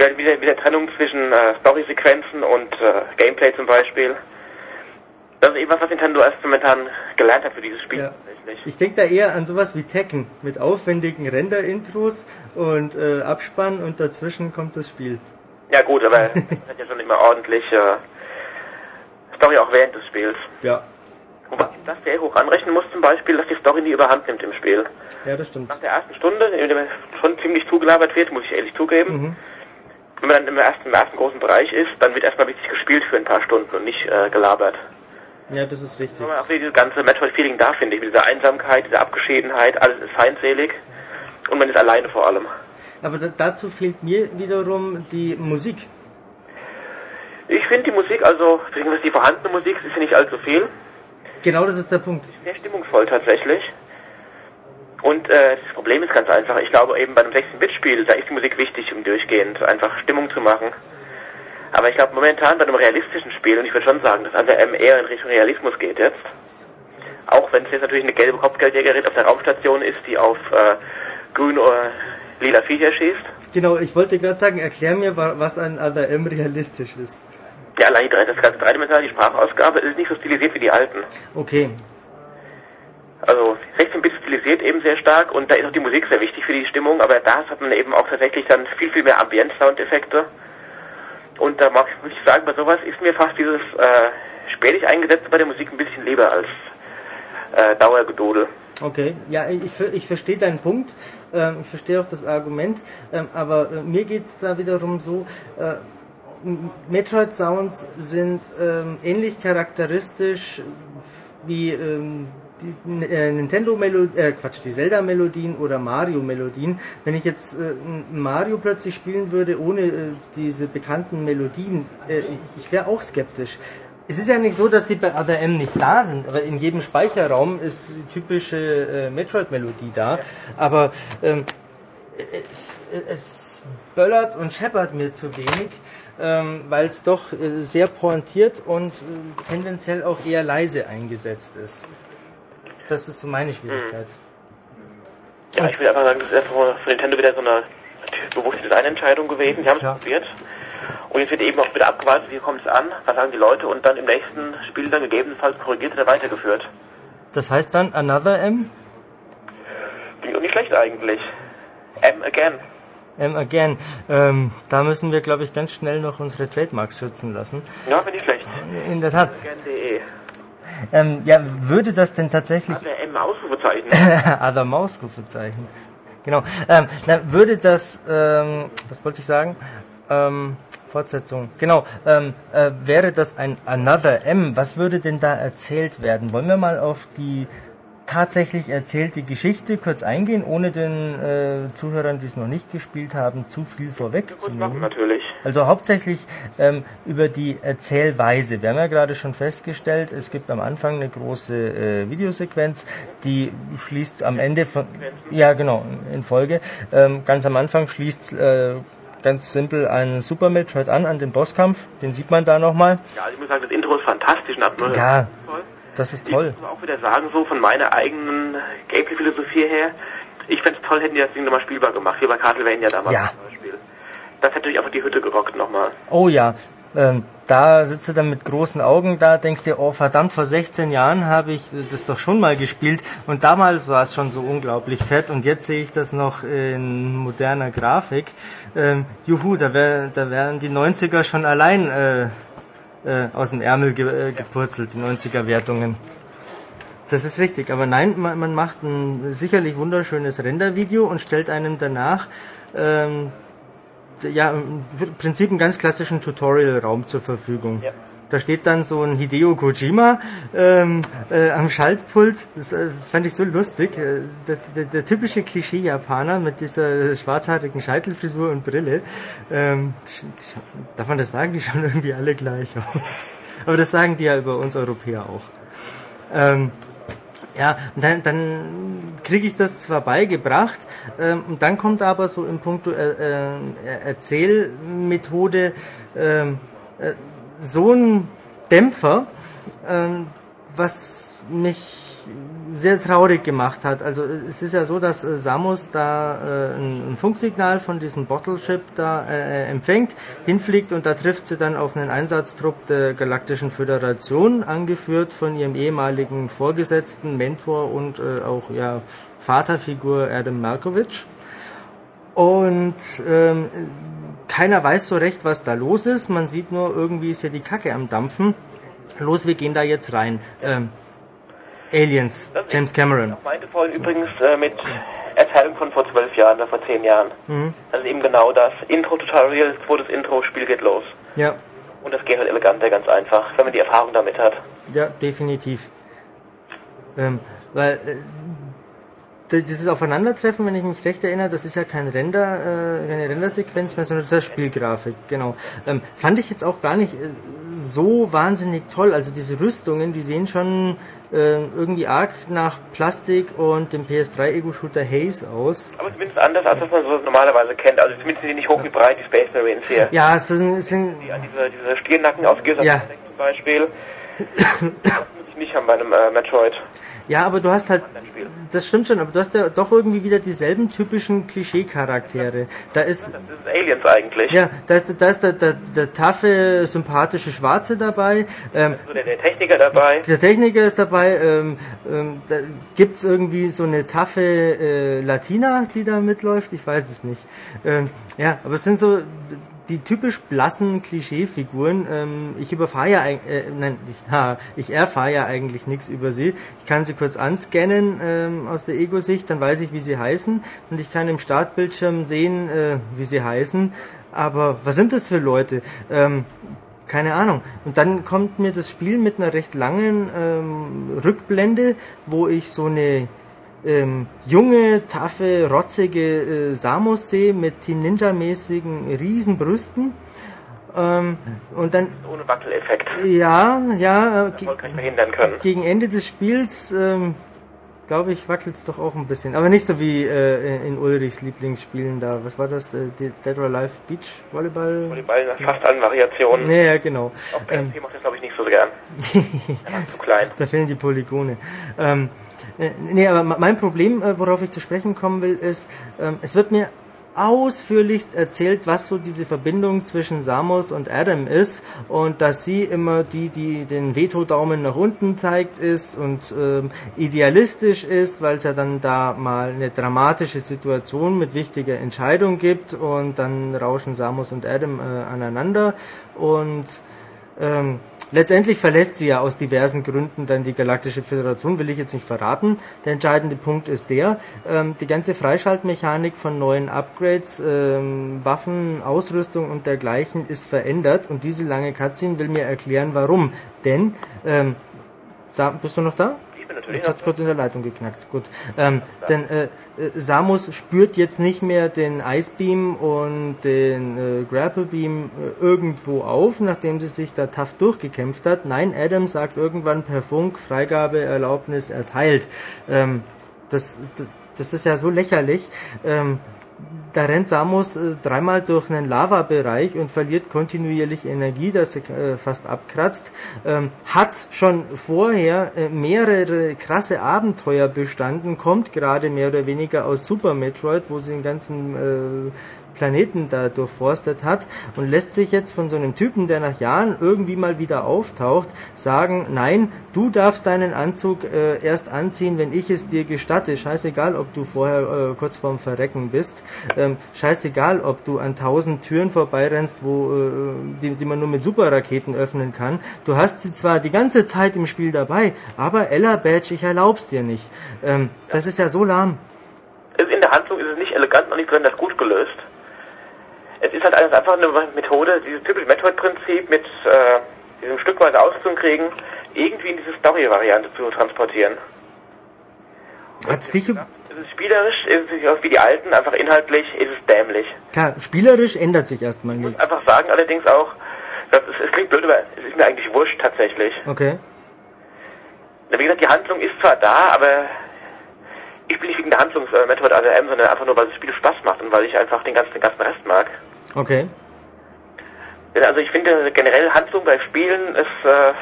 Ja, wieder, wieder Trennung zwischen äh, Story-Sequenzen und äh, Gameplay zum Beispiel. Das ist eben was, was Nintendo erst momentan gelernt hat für dieses Spiel. Ja. Ich denke da eher an sowas wie Tekken mit aufwendigen Render-Intros und äh, Abspann und dazwischen kommt das Spiel. Ja gut, aber das hat ja schon immer ordentlich äh, Story auch während des Spiels. Ja. Wobei ich das sehr hoch anrechnen muss zum Beispiel, dass die Story nie überhand nimmt im Spiel. Ja, das stimmt. Nach der ersten Stunde, in der schon ziemlich zugelabert wird, muss ich ehrlich zugeben. Mhm. Wenn man dann im ersten, im ersten großen Bereich ist, dann wird erstmal richtig gespielt für ein paar Stunden und nicht äh, gelabert. Ja, das ist richtig. Aber auch dieses ganze Metroid-Feeling da, finde ich, mit dieser Einsamkeit, dieser Abgeschiedenheit, alles ist feindselig und man ist alleine vor allem. Aber dazu fehlt mir wiederum die Musik. Ich finde die Musik, also die vorhandene Musik, ist ja nicht allzu viel. Genau, das ist der Punkt. Sehr stimmungsvoll tatsächlich. Und äh, das Problem ist ganz einfach. Ich glaube eben bei einem 16-Bit-Spiel, da ist die Musik wichtig, um durchgehend einfach Stimmung zu machen. Aber ich glaube momentan bei einem realistischen Spiel, und ich würde schon sagen, dass ADM eher in Richtung Realismus geht jetzt, Auch wenn es jetzt natürlich eine gelbe Kopfgeldjägerin auf der Raumstation ist, die auf äh, grün oder lila Viecher schießt. Genau, ich wollte gerade sagen, erklär mir, wa- was an Other M realistisch ist. Ja, allein die drei- das ganze dreidimensionale, die Sprachausgabe ist nicht so stilisiert wie die alten. Okay, Also 16-Bit stilisiert eben sehr stark und da ist auch die Musik sehr wichtig für die Stimmung, aber da hat man eben auch tatsächlich dann viel, viel mehr Ambient-Soundeffekte. Und da mag, muss ich sagen, bei sowas ist mir fast dieses äh, spätig eingesetzte bei der Musik ein bisschen lieber als äh, Dauergedodel. okay. Ja, ich, ich verstehe deinen Punkt. Ähm, ich verstehe auch das Argument. Ähm, aber äh, mir geht's da wiederum so, äh, Metroid Sounds sind ähm, ähnlich charakteristisch wie ähm, die äh, Nintendo Melodien, äh, Quatsch, die Zelda Melodien oder Mario Melodien. Wenn ich jetzt äh, Mario plötzlich spielen würde ohne äh, diese bekannten Melodien, äh, ich wäre auch skeptisch. Es ist ja nicht so, dass sie bei Other M nicht da sind, aber in jedem Speicherraum ist die typische äh, Metroid-Melodie da. Aber ähm, es, es böllert und scheppert mir zu wenig, ähm, weil es doch äh, sehr pointiert und äh, tendenziell auch eher leise eingesetzt ist. Das ist so meine Schwierigkeit. Ja, ich will einfach sagen, das ist einfach von Nintendo wieder so eine bewusste Designentscheidung gewesen. Sie haben es Ja. probiert. Und jetzt wird eben auch wieder abgewartet, wie kommt es an, was sagen die Leute und dann im nächsten Spiel dann gegebenenfalls korrigiert oder weitergeführt. Das heißt dann Another M, Klingt auch nicht schlecht eigentlich. M again. M again. Ähm, da müssen wir, glaube ich, ganz schnell noch unsere Trademarks schützen lassen. Ja, finde ich schlecht. In der Tat. Ähm, ja, würde das denn tatsächlich Der M Ausrufezeichen. Other Mausrufezeichen. Genau. Ähm, na, würde das, ähm, was wollte ich sagen? Ähm, Fortsetzung. Genau. Ähm, äh, wäre das ein Another M? Was würde denn da erzählt werden? Wollen wir mal auf die tatsächlich erzählte Geschichte kurz eingehen, ohne den äh, Zuhörern, die es noch nicht gespielt haben, zu viel vorwegzunehmen? natürlich. Also hauptsächlich ähm, über die Erzählweise. Wir haben ja gerade schon festgestellt, es gibt am Anfang eine große äh, Videosequenz, die schließt am Ende von ja genau in Folge. Ähm, ganz am Anfang schließt äh, ganz simpel ein Super Metroid an an den Bosskampf. Den sieht man da nochmal. Ja, also ich muss sagen, das Intro ist fantastisch und Ja. Das ist Ich toll. muss auch wieder sagen, so von meiner eigenen Gameplay-Philosophie her, ich fände es toll, hätten die das Ding nochmal spielbar gemacht, wie bei Castlevania damals Ja. zum Beispiel. Das hätte natürlich einfach die Hütte gerockt nochmal. Oh ja, ähm, da sitzt du dann mit großen Augen da, denkst dir, oh verdammt, vor 16 Jahren habe ich das doch schon mal gespielt und damals war es schon so unglaublich fett und jetzt sehe ich das noch in moderner Grafik. Ähm, juhu, da, wär, da wären die 90er schon allein äh, äh, aus dem Ärmel ge äh, gepurzelt, die 90er Wertungen. Das ist richtig, aber nein, man, man macht ein sicherlich wunderschönes Rendervideo und stellt einem danach ähm, ja, im Prinzip einen ganz klassischen Tutorial-Raum zur Verfügung. Ja. Da steht dann so ein Hideo Kojima ähm, äh, am Schaltpult. Das äh, fand ich so lustig. Äh, der, der, der typische Klischee-Japaner mit dieser schwarzhaarigen Scheitelfrisur und Brille. Ähm, darf man das sagen? Die schauen irgendwie alle gleich aus. Aber das sagen die ja über uns Europäer auch. Ähm, ja, und dann, dann kriege ich das zwar beigebracht, ähm, und dann kommt aber so im Punkt äh, äh, Erzählmethode ähm, äh, so ein Dämpfer, ähm, was mich sehr traurig gemacht hat. Also es ist ja so, dass äh, Samus da äh, ein, ein Funksignal von diesem Bottle Ship da äh, empfängt, hinfliegt und da trifft sie dann auf einen Einsatztrupp der Galaktischen Föderation, angeführt von ihrem ehemaligen Vorgesetzten, Mentor und äh, auch ja, Vaterfigur Adam Malkovich. Und ähm, keiner weiß so recht, was da los ist. Man sieht nur, irgendwie ist ja die Kacke am Dampfen. Los, wir gehen da jetzt rein. Ähm, Aliens, Das ist- James Cameron. Ich meinte vorhin übrigens äh, mit Erzählung von vor zwölf Jahren oder vor zehn Jahren. Mhm. Das ist eben genau das. Intro-Tutorial, zweites Intro, Spiel geht los. Ja, Und das geht halt eleganter, ganz einfach, wenn man die Erfahrung damit hat. ja, definitiv. Ähm, weil äh, dieses Aufeinandertreffen, wenn ich mich recht erinnere, das ist ja kein Render, äh, keine Rendersequenz mehr, sondern das ist ja Spielgrafik, genau. Ähm, fand ich jetzt auch gar nicht äh, so wahnsinnig toll. Also diese Rüstungen, die sehen schon äh, irgendwie arg nach Plastik und dem PS3-Ego-Shooter Haze aus. Aber zumindest anders, als was man so normalerweise kennt. Also zumindest sind die nicht hoch wie breit, die Space Marines hier. Ja, es sind, es sind Die diese, diese Stiernacken aus Gears Ja. Zum Beispiel. Da muss ich nicht haben bei einem äh, Metroid. Ja, aber du hast halt, das stimmt schon, aber du hast ja doch irgendwie wieder dieselben typischen Klischee-Charaktere. Da ist, Das ist Aliens eigentlich. ja, da ist, da ist der, der, der taffe, sympathische Schwarze dabei, ähm, So der, der Techniker dabei. der Techniker ist dabei, ähm, ähm, da gibt's irgendwie so eine taffe äh, Latina, die da mitläuft, ich weiß es nicht. Ähm, ja, aber es sind so die typisch blassen Klischeefiguren. Ähm, ich überfahre ja, äh, nein, ich, ha, ich erfahre ja eigentlich nichts über sie. Ich kann sie kurz anscannen ähm, aus der Ego-Sicht, dann weiß ich, wie sie heißen und ich kann im Startbildschirm sehen, äh, wie sie heißen. Aber was sind das für Leute? Ähm, keine Ahnung. Und dann kommt mir das Spiel mit einer recht langen ähm, Rückblende, wo ich so eine ähm, junge, taffe, rotzige äh, Samus sehe mit Team Ninja-mäßigen Riesenbrüsten. Ähm, und dann, Ohne Wackeleffekt. ja, ja, äh, ge können. gegen Ende des Spiels, ähm, glaube ich, wackelt es doch auch ein bisschen. Aber nicht so wie äh, in Ulrichs Lieblingsspielen da. Was war das? Äh, Dead or Alive Beach Volleyball? Volleyball nach fast allen Variationen. Ja, ja, genau. Auch PSP macht das glaube ich nicht so gern. Er zu klein. Da fehlen die Polygone. Ähm, äh, nee, aber me- mein Problem, äh, worauf ich zu sprechen kommen will, ist, ähm, es wird mir ausführlichst erzählt, was so diese Verbindung zwischen Samus und Adam ist und dass sie immer die, die den Veto-Daumen nach unten zeigt ist und ähm, idealistisch ist, weil es ja dann da mal eine dramatische Situation mit wichtiger Entscheidung gibt und dann rauschen Samus und Adam äh, aneinander und ähm, letztendlich verlässt sie ja aus diversen Gründen dann die Galaktische Föderation, will ich jetzt nicht verraten. Der entscheidende Punkt ist der, ähm, die ganze Freischaltmechanik von neuen Upgrades, ähm, Waffen, Ausrüstung und dergleichen ist verändert und diese lange Cutscene will mir erklären, warum. Denn, ähm, bist du noch da? Jetzt hat's kurz in der Leitung geknackt. Gut. Ähm, denn äh, äh, Samus spürt jetzt nicht mehr den Ice Beam und den äh, Grapple Beam äh, irgendwo auf, nachdem sie sich da tough durchgekämpft hat. Nein, Adam sagt irgendwann per Funk Freigabe, Erlaubnis erteilt. Ähm, das, das, das ist ja so lächerlich. Ähm, da rennt Samus äh, dreimal durch einen Lavabereich und verliert kontinuierlich Energie, dass sie äh, fast abkratzt. Ähm, hat schon vorher äh, mehrere krasse Abenteuer bestanden, kommt gerade mehr oder weniger aus Super Metroid, wo sie den ganzen Planeten da durchforstet hat und lässt sich jetzt von so einem Typen, der nach Jahren irgendwie mal wieder auftaucht, sagen, nein, du darfst deinen Anzug äh, erst anziehen, wenn ich es dir gestatte. Scheißegal, ob du vorher äh, kurz vorm Verrecken bist. Ähm, scheißegal, ob du an tausend Türen vorbeirennst, wo, äh, die, die man nur mit Superraketen öffnen kann. Du hast sie zwar die ganze Zeit im Spiel dabei, aber Ella Badge, ich erlaub's dir nicht. Ähm, das ist ja so lahm. Also in der Handlung ist es nicht elegant und nicht besonders gut gelöst. Es ist halt einfach eine Methode, dieses typische Metroid-Prinzip mit äh, diesem stückweise auszukriegen, irgendwie in diese Story-Variante zu transportieren. Hat's dich, üb- Es ist spielerisch, es ist auch wie die alten, einfach inhaltlich ist es dämlich. klar, spielerisch ändert sich erstmal Ich muss nichts. einfach sagen allerdings auch, das ist, es klingt blöd, aber es ist mir eigentlich wurscht tatsächlich. Okay. Wie gesagt, die Handlung ist zwar da, aber ich spiele nicht wegen der Handlung äh, Metroid ADM, sondern einfach nur, weil das Spiel Spaß macht und weil ich einfach den ganzen, den ganzen Rest mag. Okay. Also ich finde generell Handlung bei Spielen ist äh,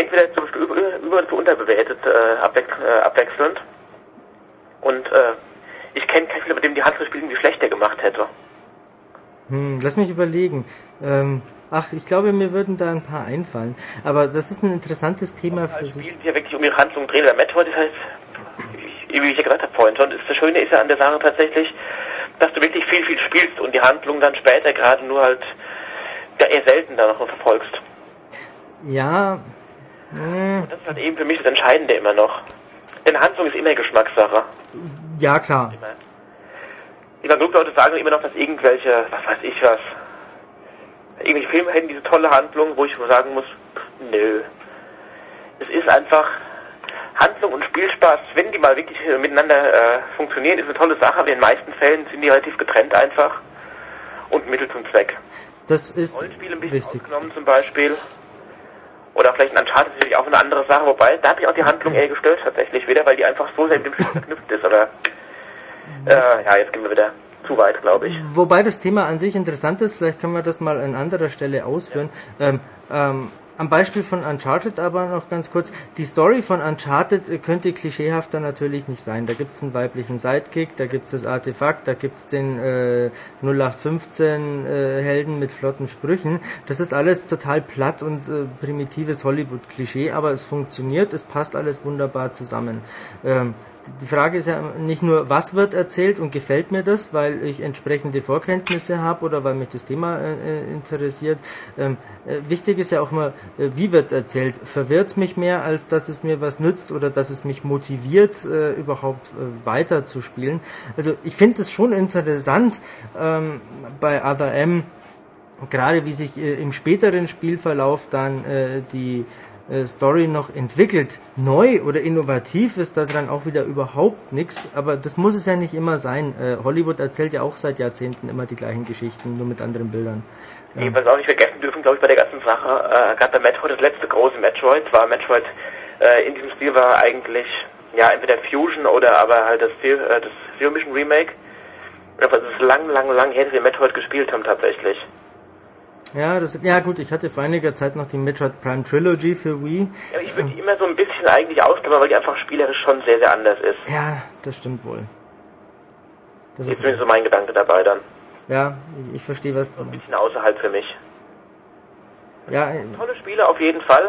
entweder zu über, über oder zu unterbewertet, äh, abwech äh, abwechselnd. Und äh, ich kenne keinen Spieler, bei dem die Handlung des Spiels irgendwie schlechter gemacht hätte. Hm, lass mich überlegen. Ähm, ach, ich glaube, mir würden da ein paar einfallen. Aber das ist ein interessantes Thema für Also sich. Spiele, die ja wirklich um ihre Handlung drehen. Der Metroid ist halt, wie ich ja vorhin schon, ist das Schöne ist ja an der Sache tatsächlich, dass du wirklich viel, viel spielst und die Handlung dann später gerade nur halt ja, eher selten dann noch verfolgst. Ja, hm, Das ist halt eben für mich das Entscheidende immer noch. Denn Handlung ist immer Geschmackssache. ja klar. Ich meine, genug Leute sagen immer noch, dass irgendwelche, was weiß ich was, irgendwelche Filme hätten diese tolle Handlung, wo ich sagen muss, nö. Es ist einfach Handlung und Spielspaß, wenn die mal wirklich äh, miteinander äh, funktionieren, ist eine tolle Sache, aber in den meisten Fällen sind die relativ getrennt einfach und Mittel zum Zweck. Das ist Rollenspiele ein bisschen wichtig. ausgenommen zum Beispiel. Oder vielleicht ein Uncharted ist natürlich auch eine andere Sache, wobei da hat mich auch die Handlung eher gestört tatsächlich wieder, weil die einfach so sehr mit dem Spiel verknüpft ist. Oder äh, ja, jetzt gehen wir wieder zu weit, glaube ich. Wobei das Thema an sich interessant ist, vielleicht können wir das mal an anderer Stelle ausführen. Ähm, ähm, am Beispiel von Uncharted aber noch ganz kurz. Die Story von Uncharted könnte klischeehafter natürlich nicht sein. Da gibt es einen weiblichen Sidekick, da gibt es das Artefakt, da gibt es den äh, 0815 äh, Helden mit flotten Sprüchen. Das ist alles total platt und äh, primitives Hollywood-Klischee, aber es funktioniert, es passt alles wunderbar zusammen. Ähm, die Frage ist ja nicht nur, was wird erzählt und gefällt mir das, weil ich entsprechende Vorkenntnisse habe oder weil mich das Thema äh, äh interessiert. Ähm, äh, wichtig ist ja auch mal, äh, wie wird es erzählt? Verwirrt es mich mehr, als dass es mir was nützt oder dass es mich motiviert, äh, überhaupt äh, weiter zu spielen? Also ich finde es schon interessant ähm, bei Other M, gerade wie sich im späteren Spielverlauf dann die Story noch entwickelt. Neu oder innovativ ist daran auch wieder überhaupt nichts, aber das muss es ja nicht immer sein. Äh, Hollywood erzählt ja auch seit Jahrzehnten immer die gleichen Geschichten, nur mit anderen Bildern. Nee, was wir auch nicht vergessen dürfen, glaube ich, bei der ganzen Sache, äh, gerade bei Metroid, das letzte große Metroid, war Metroid äh, in diesem Stil war eigentlich, ja, entweder Fusion oder aber halt das, äh, das Zero Mission Remake. Das ist lang, lang, lang her, dass wir Metroid gespielt haben tatsächlich. Ja, das, ja gut, ich hatte vor einiger Zeit noch die Metroid Prime Trilogy für Wii. Ja, ich würde die immer so ein bisschen eigentlich ausklammern, weil die einfach spielerisch schon sehr, sehr anders ist. Ja, das stimmt wohl. Das ist zumindest so mein Gedanke dabei dann. Ja, ich, ich verstehe was du Ein bisschen außerhalb für mich. Ja, äh, Tolle Spiele auf jeden Fall,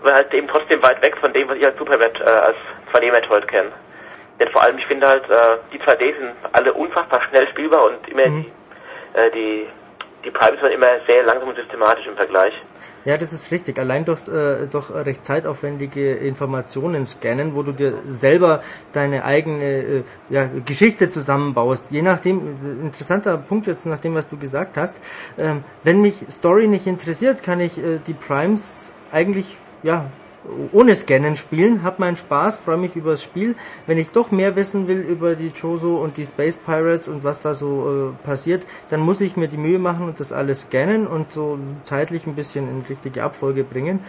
aber halt eben trotzdem weit weg von dem, was ich als Super äh, als 2D Metroid kenne. Denn vor allem, ich finde halt, äh, die 2D sind alle unfassbar schnell spielbar und immer mhm. die, äh, die die Primes waren immer sehr langsam und systematisch im Vergleich. Ja, das ist richtig. Allein durch, äh, durch recht zeitaufwendige Informationen scannen, wo du dir selber deine eigene äh, ja, Geschichte zusammenbaust. Je nachdem, äh, interessanter Punkt jetzt nach dem, was du gesagt hast. Ähm, wenn mich Story nicht interessiert, kann ich äh, die Primes eigentlich ja ohne Scannen spielen, hab meinen Spaß, freue mich über das Spiel. Wenn ich doch mehr wissen will über die Chozo und die Space Pirates und was da so äh, passiert, dann muss ich mir die Mühe machen und das alles scannen und so zeitlich ein bisschen in richtige Abfolge bringen.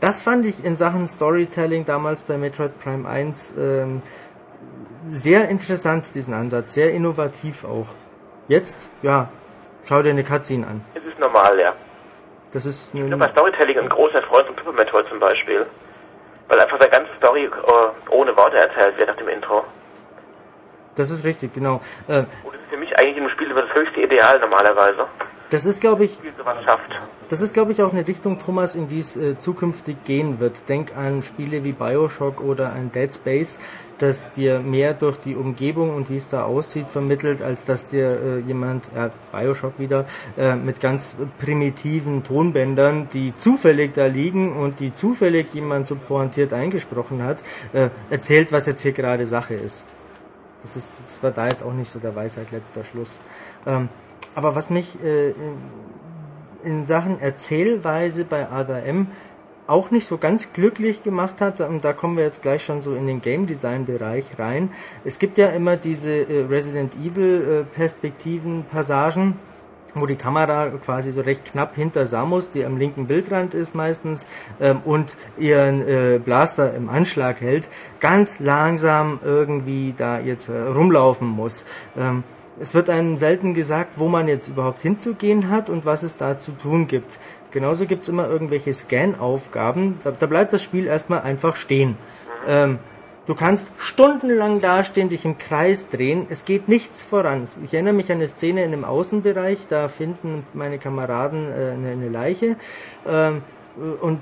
Das fand ich in Sachen Storytelling damals bei Metroid Prime 1 ähm, sehr interessant, diesen Ansatz, sehr innovativ auch. Jetzt, ja, schau dir eine Cutscene an. Es ist normal, ja. Das ist ich bin bei Storytelling ein großer Freund von Metroid zum Beispiel. Weil einfach der ganze Story äh, ohne Worte erzählt wird nach dem Intro. Das ist richtig, genau. Äh, Und das ist für mich eigentlich im Spiel das höchste Ideal normalerweise. Das ist, glaube ich, das ist, glaube ich, auch eine Richtung, Thomas, in die es äh, zukünftig gehen wird. Denk an Spiele wie Bioshock oder an Dead Space, das dir mehr durch die Umgebung und wie es da aussieht vermittelt, als dass dir äh, jemand, ja, Bioshock wieder, äh, mit ganz primitiven Tonbändern, die zufällig da liegen und die zufällig jemand so pointiert eingesprochen hat, äh, erzählt, was jetzt hier gerade Sache ist. Das, ist. das war da jetzt auch nicht so der Weisheit letzter Schluss. Ähm, aber was mich äh, in Sachen Erzählweise bei ADM auch nicht so ganz glücklich gemacht hat, und da kommen wir jetzt gleich schon so in den Game Design Bereich rein. Es gibt ja immer diese äh, Resident Evil äh, Perspektiven, Passagen, wo die Kamera quasi so recht knapp hinter Samus, die am linken Bildrand ist meistens, ähm, und ihren äh, Blaster im Anschlag hält, ganz langsam irgendwie da jetzt äh, rumlaufen muss. Ähm, es wird einem selten gesagt, wo man jetzt überhaupt hinzugehen hat und was es da zu tun gibt. Genauso gibt es immer irgendwelche Scan-Aufgaben. Da, da, bleibt das Spiel erstmal einfach stehen. Ähm, du kannst stundenlang dastehen, dich im Kreis drehen. Es geht nichts voran. Ich erinnere mich an eine Szene in einem Außenbereich. Da finden meine Kameraden äh, eine, eine, Leiche ähm, und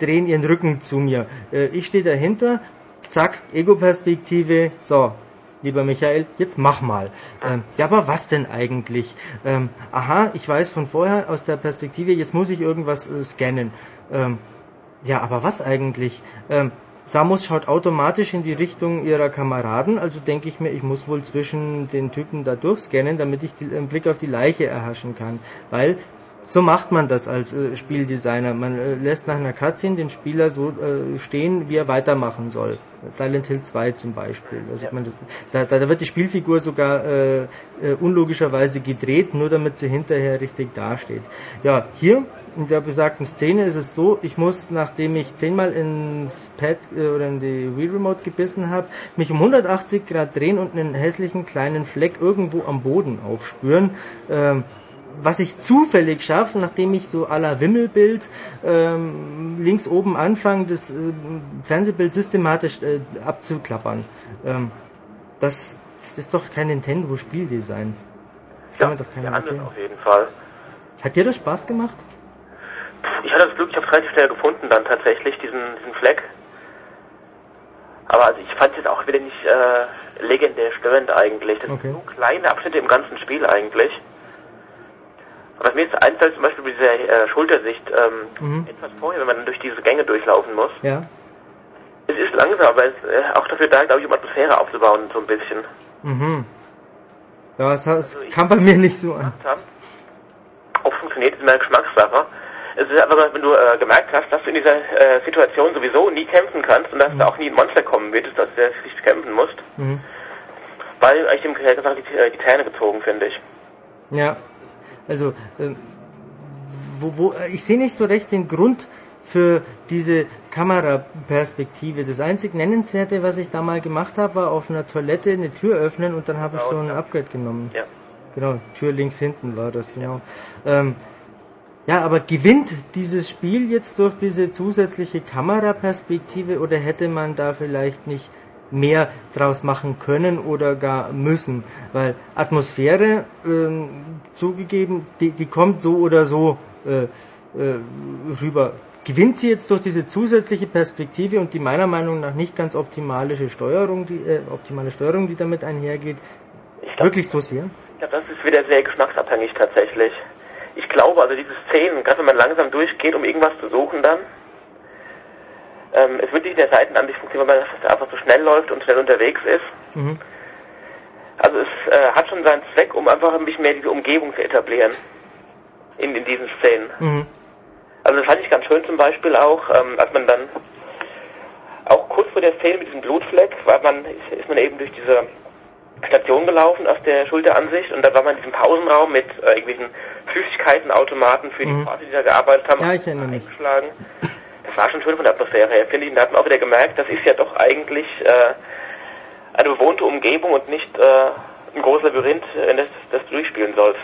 drehen ihren Rücken zu mir. Äh, ich stehe dahinter. Zack, Ego-Perspektive. So, lieber Michael, jetzt mach mal. Ähm, ja, aber was denn eigentlich? Ähm, aha, ich weiß von vorher aus der Perspektive, jetzt muss ich irgendwas äh, scannen. Ähm, ja, aber was eigentlich? Ähm, Samus schaut automatisch in die Richtung ihrer Kameraden, also denke ich mir, ich muss wohl zwischen den Typen da durchscannen, damit ich den Blick auf die Leiche erhaschen kann. Weil so macht man das als äh, Spieldesigner. Man äh, lässt nach einer Cutscene den Spieler so äh, stehen, wie er weitermachen soll. Silent Hill 2 zum Beispiel. Also ja. man, da, da, wird die Spielfigur sogar äh, äh, unlogischerweise gedreht, nur damit sie hinterher richtig dasteht. Ja, hier in der besagten Szene ist es so, ich muss, nachdem ich zehnmal ins Pad äh, oder in die Wii Remote gebissen habe, mich um 180 Grad drehen und einen hässlichen kleinen Fleck irgendwo am Boden aufspüren. Ähm, was ich zufällig schaffe, nachdem ich so à la Wimmelbild ähm, links oben anfange, das äh, Fernsehbild systematisch äh, abzuklappern. Ähm, das, das ist doch kein Nintendo-Spieldesign. Das kann ja, mir doch keiner erzählen. auf jeden Fall. Hat dir das Spaß gemacht? Ich hatte das Glück, ich habe es relativ schnell gefunden dann tatsächlich, diesen, diesen Fleck. Aber also ich fand es jetzt auch wieder nicht äh, legendär störend eigentlich. Das okay. sind so kleine Abschnitte im ganzen Spiel eigentlich. Was mir jetzt einfällt, zum Beispiel bei dieser äh, Schultersicht, ähm, mhm. etwas vorher, wenn man dann durch diese Gänge durchlaufen muss. Ja. Es ist langsam, aber es ist äh, auch dafür da, glaube ich, um Atmosphäre aufzubauen, so ein bisschen. Mhm. Ja, es, also kam bei mir nicht so an. Auch funktioniert, ist eine Geschmackssache. Es ist einfach, wenn du äh, gemerkt hast, dass du in dieser äh, Situation sowieso nie kämpfen kannst und dass mhm. da auch nie ein Monster kommen wird, dass du nicht kämpfen musst. Mhm. Weil ich dem Charakter die, äh, die Zähne gezogen, finde ich. Ja, also, äh, wo, wo, äh, ich sehe nicht so recht den Grund für diese Kameraperspektive. Das einzig Nennenswerte, was ich da mal gemacht habe, war auf einer Toilette eine Tür öffnen und dann habe ich so ein Upgrade genommen. Ja. Genau, Tür links hinten war das, genau. Ja. Ähm, ja, aber gewinnt dieses Spiel jetzt durch diese zusätzliche Kameraperspektive oder hätte man da vielleicht nicht mehr draus machen können oder gar müssen? Weil Atmosphäre, ähm, zugegeben, die, die kommt so oder so äh, äh, rüber. Gewinnt sie jetzt durch diese zusätzliche Perspektive und die meiner Meinung nach nicht ganz optimale Steuerung, die, äh, optimale Steuerung, die damit einhergeht, glaub, wirklich so sehr? Ich glaube, das ist wieder sehr geschmacksabhängig tatsächlich ich glaube, also diese Szenen, gerade wenn man langsam durchgeht, um irgendwas zu suchen dann, ähm, es wird nicht in der Seitenansicht funktionieren, weil man einfach so schnell läuft und schnell unterwegs ist. Mhm. Also es äh, hat schon seinen Zweck, um einfach ein bisschen mehr diese Umgebung zu etablieren in, in diesen Szenen. Mhm. Also das fand ich ganz schön zum Beispiel auch, ähm, als man dann auch kurz vor der Szene mit diesem Blutfleck, war man, ist, ist man eben durch diese Station gelaufen aus der Schulteransicht und da war man in diesem Pausenraum mit äh, irgendwelchen Süßigkeitenautomaten für die mhm. Party, die da gearbeitet haben, ja, erinnere mich. Das war schon schön von der Atmosphäre her, finde ich. Und da hat man auch wieder gemerkt, das ist ja doch eigentlich äh, eine bewohnte Umgebung und nicht äh, ein großes Labyrinth, wenn das, das du durchspielen sollst.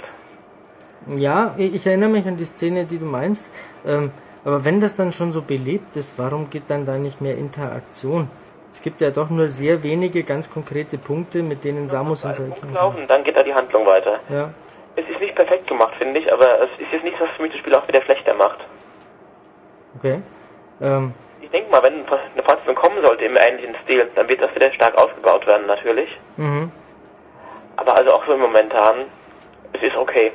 Ja, ich erinnere mich an die Szene, die du meinst. Ähm, aber wenn das dann schon so belebt ist, warum geht dann da nicht mehr Interaktion? Es gibt ja doch nur sehr wenige ganz konkrete Punkte, mit denen Samus interagieren kann. Dann geht da die Handlung weiter. Ja. Es ist nicht perfekt gemacht, finde ich, aber es ist jetzt nichts, was für mich das Spiel auch wieder schlechter macht. Okay. Ähm. Ich denke mal, wenn eine Fortsetzung kommen sollte im ähnlichen Stil, dann wird das wieder stark ausgebaut werden, natürlich. Mhm. Aber also auch so im Momentan, es ist okay.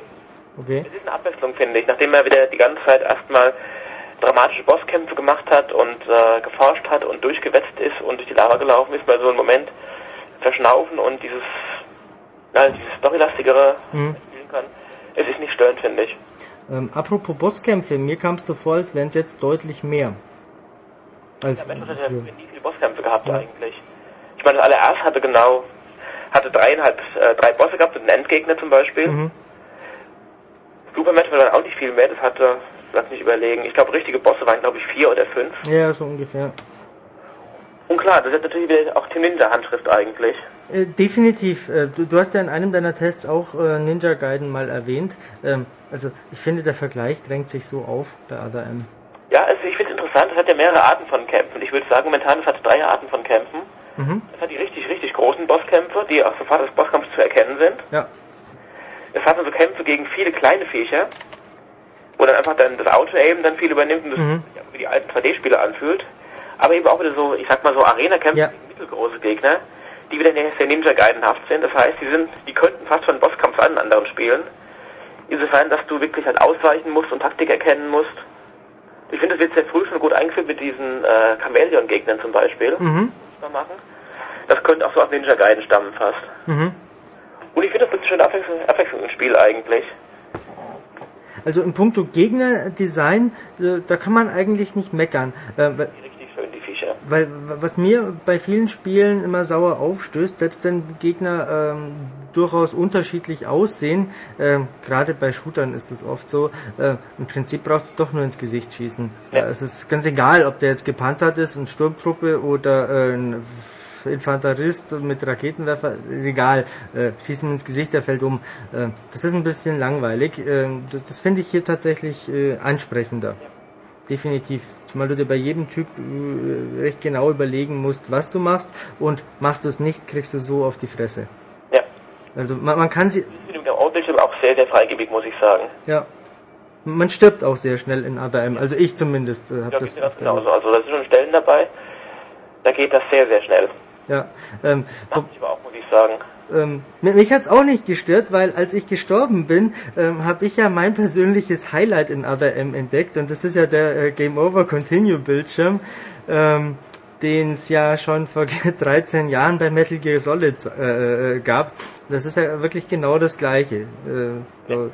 Okay. Es ist eine Abwechslung, finde ich. Nachdem er wieder die ganze Zeit erstmal dramatische Bosskämpfe gemacht hat und äh, geforscht hat und durchgewetzt ist und durch die Lava gelaufen ist, mal so einen Moment verschnaufen und dieses, ja, dieses storylastigere mhm. spielen kann. Es ist nicht störend, finde ich. Ähm, apropos Bosskämpfe, mir kam es so vor, als wären es jetzt deutlich mehr. Als ja, Mensch hat ja nie viele Bosskämpfe gehabt ja. eigentlich. Ich meine, das allererst hatte genau, hatte dreieinhalb, äh, drei Bosse gehabt und einen Endgegner zum Beispiel. Mhm. Super Metroid war dann auch nicht viel mehr, das hatte lass mich überlegen. Ich glaube, richtige Bosse waren, glaube ich, vier oder fünf. Ja, so ungefähr. Und klar, das ist natürlich wieder auch die Ninja-Handschrift eigentlich. Äh, definitiv. Äh, du, du, hast ja in einem deiner Tests auch äh, Ninja Gaiden mal erwähnt. Ähm, also ich finde, der Vergleich drängt sich so auf bei ADM. Ja, also ich finde es interessant, es hat ja mehrere Arten von Kämpfen. Ich würde sagen, momentan es hat drei Arten von Kämpfen. Mhm. Es hat die richtig, richtig großen Bosskämpfe, die auch sofort als Bosskampf zu erkennen sind. Ja. Es hat also Kämpfe gegen viele kleine Viecher wo dann einfach dann das Auto eben dann viel übernimmt und das mhm. wie die alten 2D-Spiele anfühlt. Aber eben auch wieder so, ich sag mal so Arena-Kämpfe ja. gegen mittelgroße Gegner, die wieder sehr Ninja-Geidenhaft sind. Das heißt, die sind, die könnten fast von Bosskampf an anderen Spielen. Insofern, dass du wirklich halt ausweichen musst und Taktik erkennen musst. Ich finde, das wird sehr früh schon gut eingeführt mit diesen äh, Chameleon-Gegnern zum Beispiel. Mhm. Das, machen. das könnte auch so aus Ninja Gaiden stammen fast. Mhm. Und ich finde, das ist ein schönes Abwechslung, Abwechslung im Spiel eigentlich. Also im Punkto Gegnerdesign, äh, da kann man eigentlich nicht meckern. Äh, Richtig schön, die Viecher. Weil was mir bei vielen Spielen immer sauer aufstößt, selbst wenn Gegner ähm, durchaus unterschiedlich aussehen, äh, gerade bei Shootern ist das oft so, äh, im Prinzip brauchst du doch nur ins Gesicht schießen. Ja. es ist ganz egal, ob der jetzt gepanzert ist, eine Sturmtruppe oder äh, ein Infanterist mit Raketenwerfer, egal, äh, schießen ins Gesicht, der fällt um. Äh, das ist ein bisschen langweilig. Äh, das finde ich hier tatsächlich äh, ansprechender. Definitiv. Zumal du dir bei jedem Typ äh, recht genau überlegen musst, was du machst und machst du es nicht, kriegst du so auf die Fresse. Ja. Also man, man kann sie. Dem Bildschirm auch sehr, sehr freigebig, muss ich sagen. Ja. Man stirbt auch sehr schnell in ADM. Also ich zumindest äh, habe Ja, das. das genauso. Also da sind schon Stellen dabei, da geht das sehr, sehr schnell. Ja. Ähm, Macht mich aber auch, muss ich sagen. Ähm, mi- mich hat's auch nicht gestört, weil als ich gestorben bin, ähm, habe ich ja mein persönliches Highlight in Other M entdeckt und das ist ja der äh, Game Over Continue Bildschirm, ähm, den es ja schon vor 13 Jahren bei Metal Gear Solid äh, äh, gab. Das ist ja wirklich genau das gleiche. Äh, so,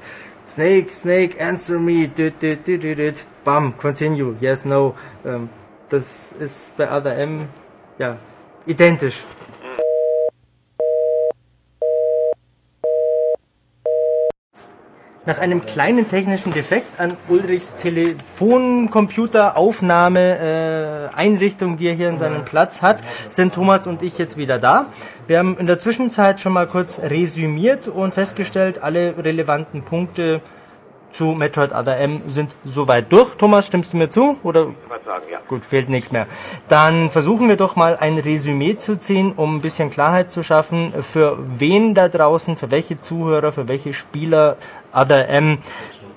Snake, Snake, answer me, düt, düt, düt, düt, düt. bam, continue, yes, no. Ähm, das ist bei Other M ja identisch. Nach einem kleinen technischen Defekt an Ulrichs Telefoncomputer-Aufnahme äh, Einrichtung, die er hier in seinem Platz hat, sind Thomas und ich jetzt wieder da. Wir haben in der Zwischenzeit schon mal kurz resümiert und festgestellt, alle relevanten Punkte zu Metroid Other M sind soweit durch. Thomas, stimmst du mir zu? Oder Ich sagen, ja. Gut, fehlt nichts mehr. Dann versuchen wir doch mal ein Resümee zu ziehen, um ein bisschen Klarheit zu schaffen, für wen da draußen, für welche Zuhörer, für welche Spieler Other M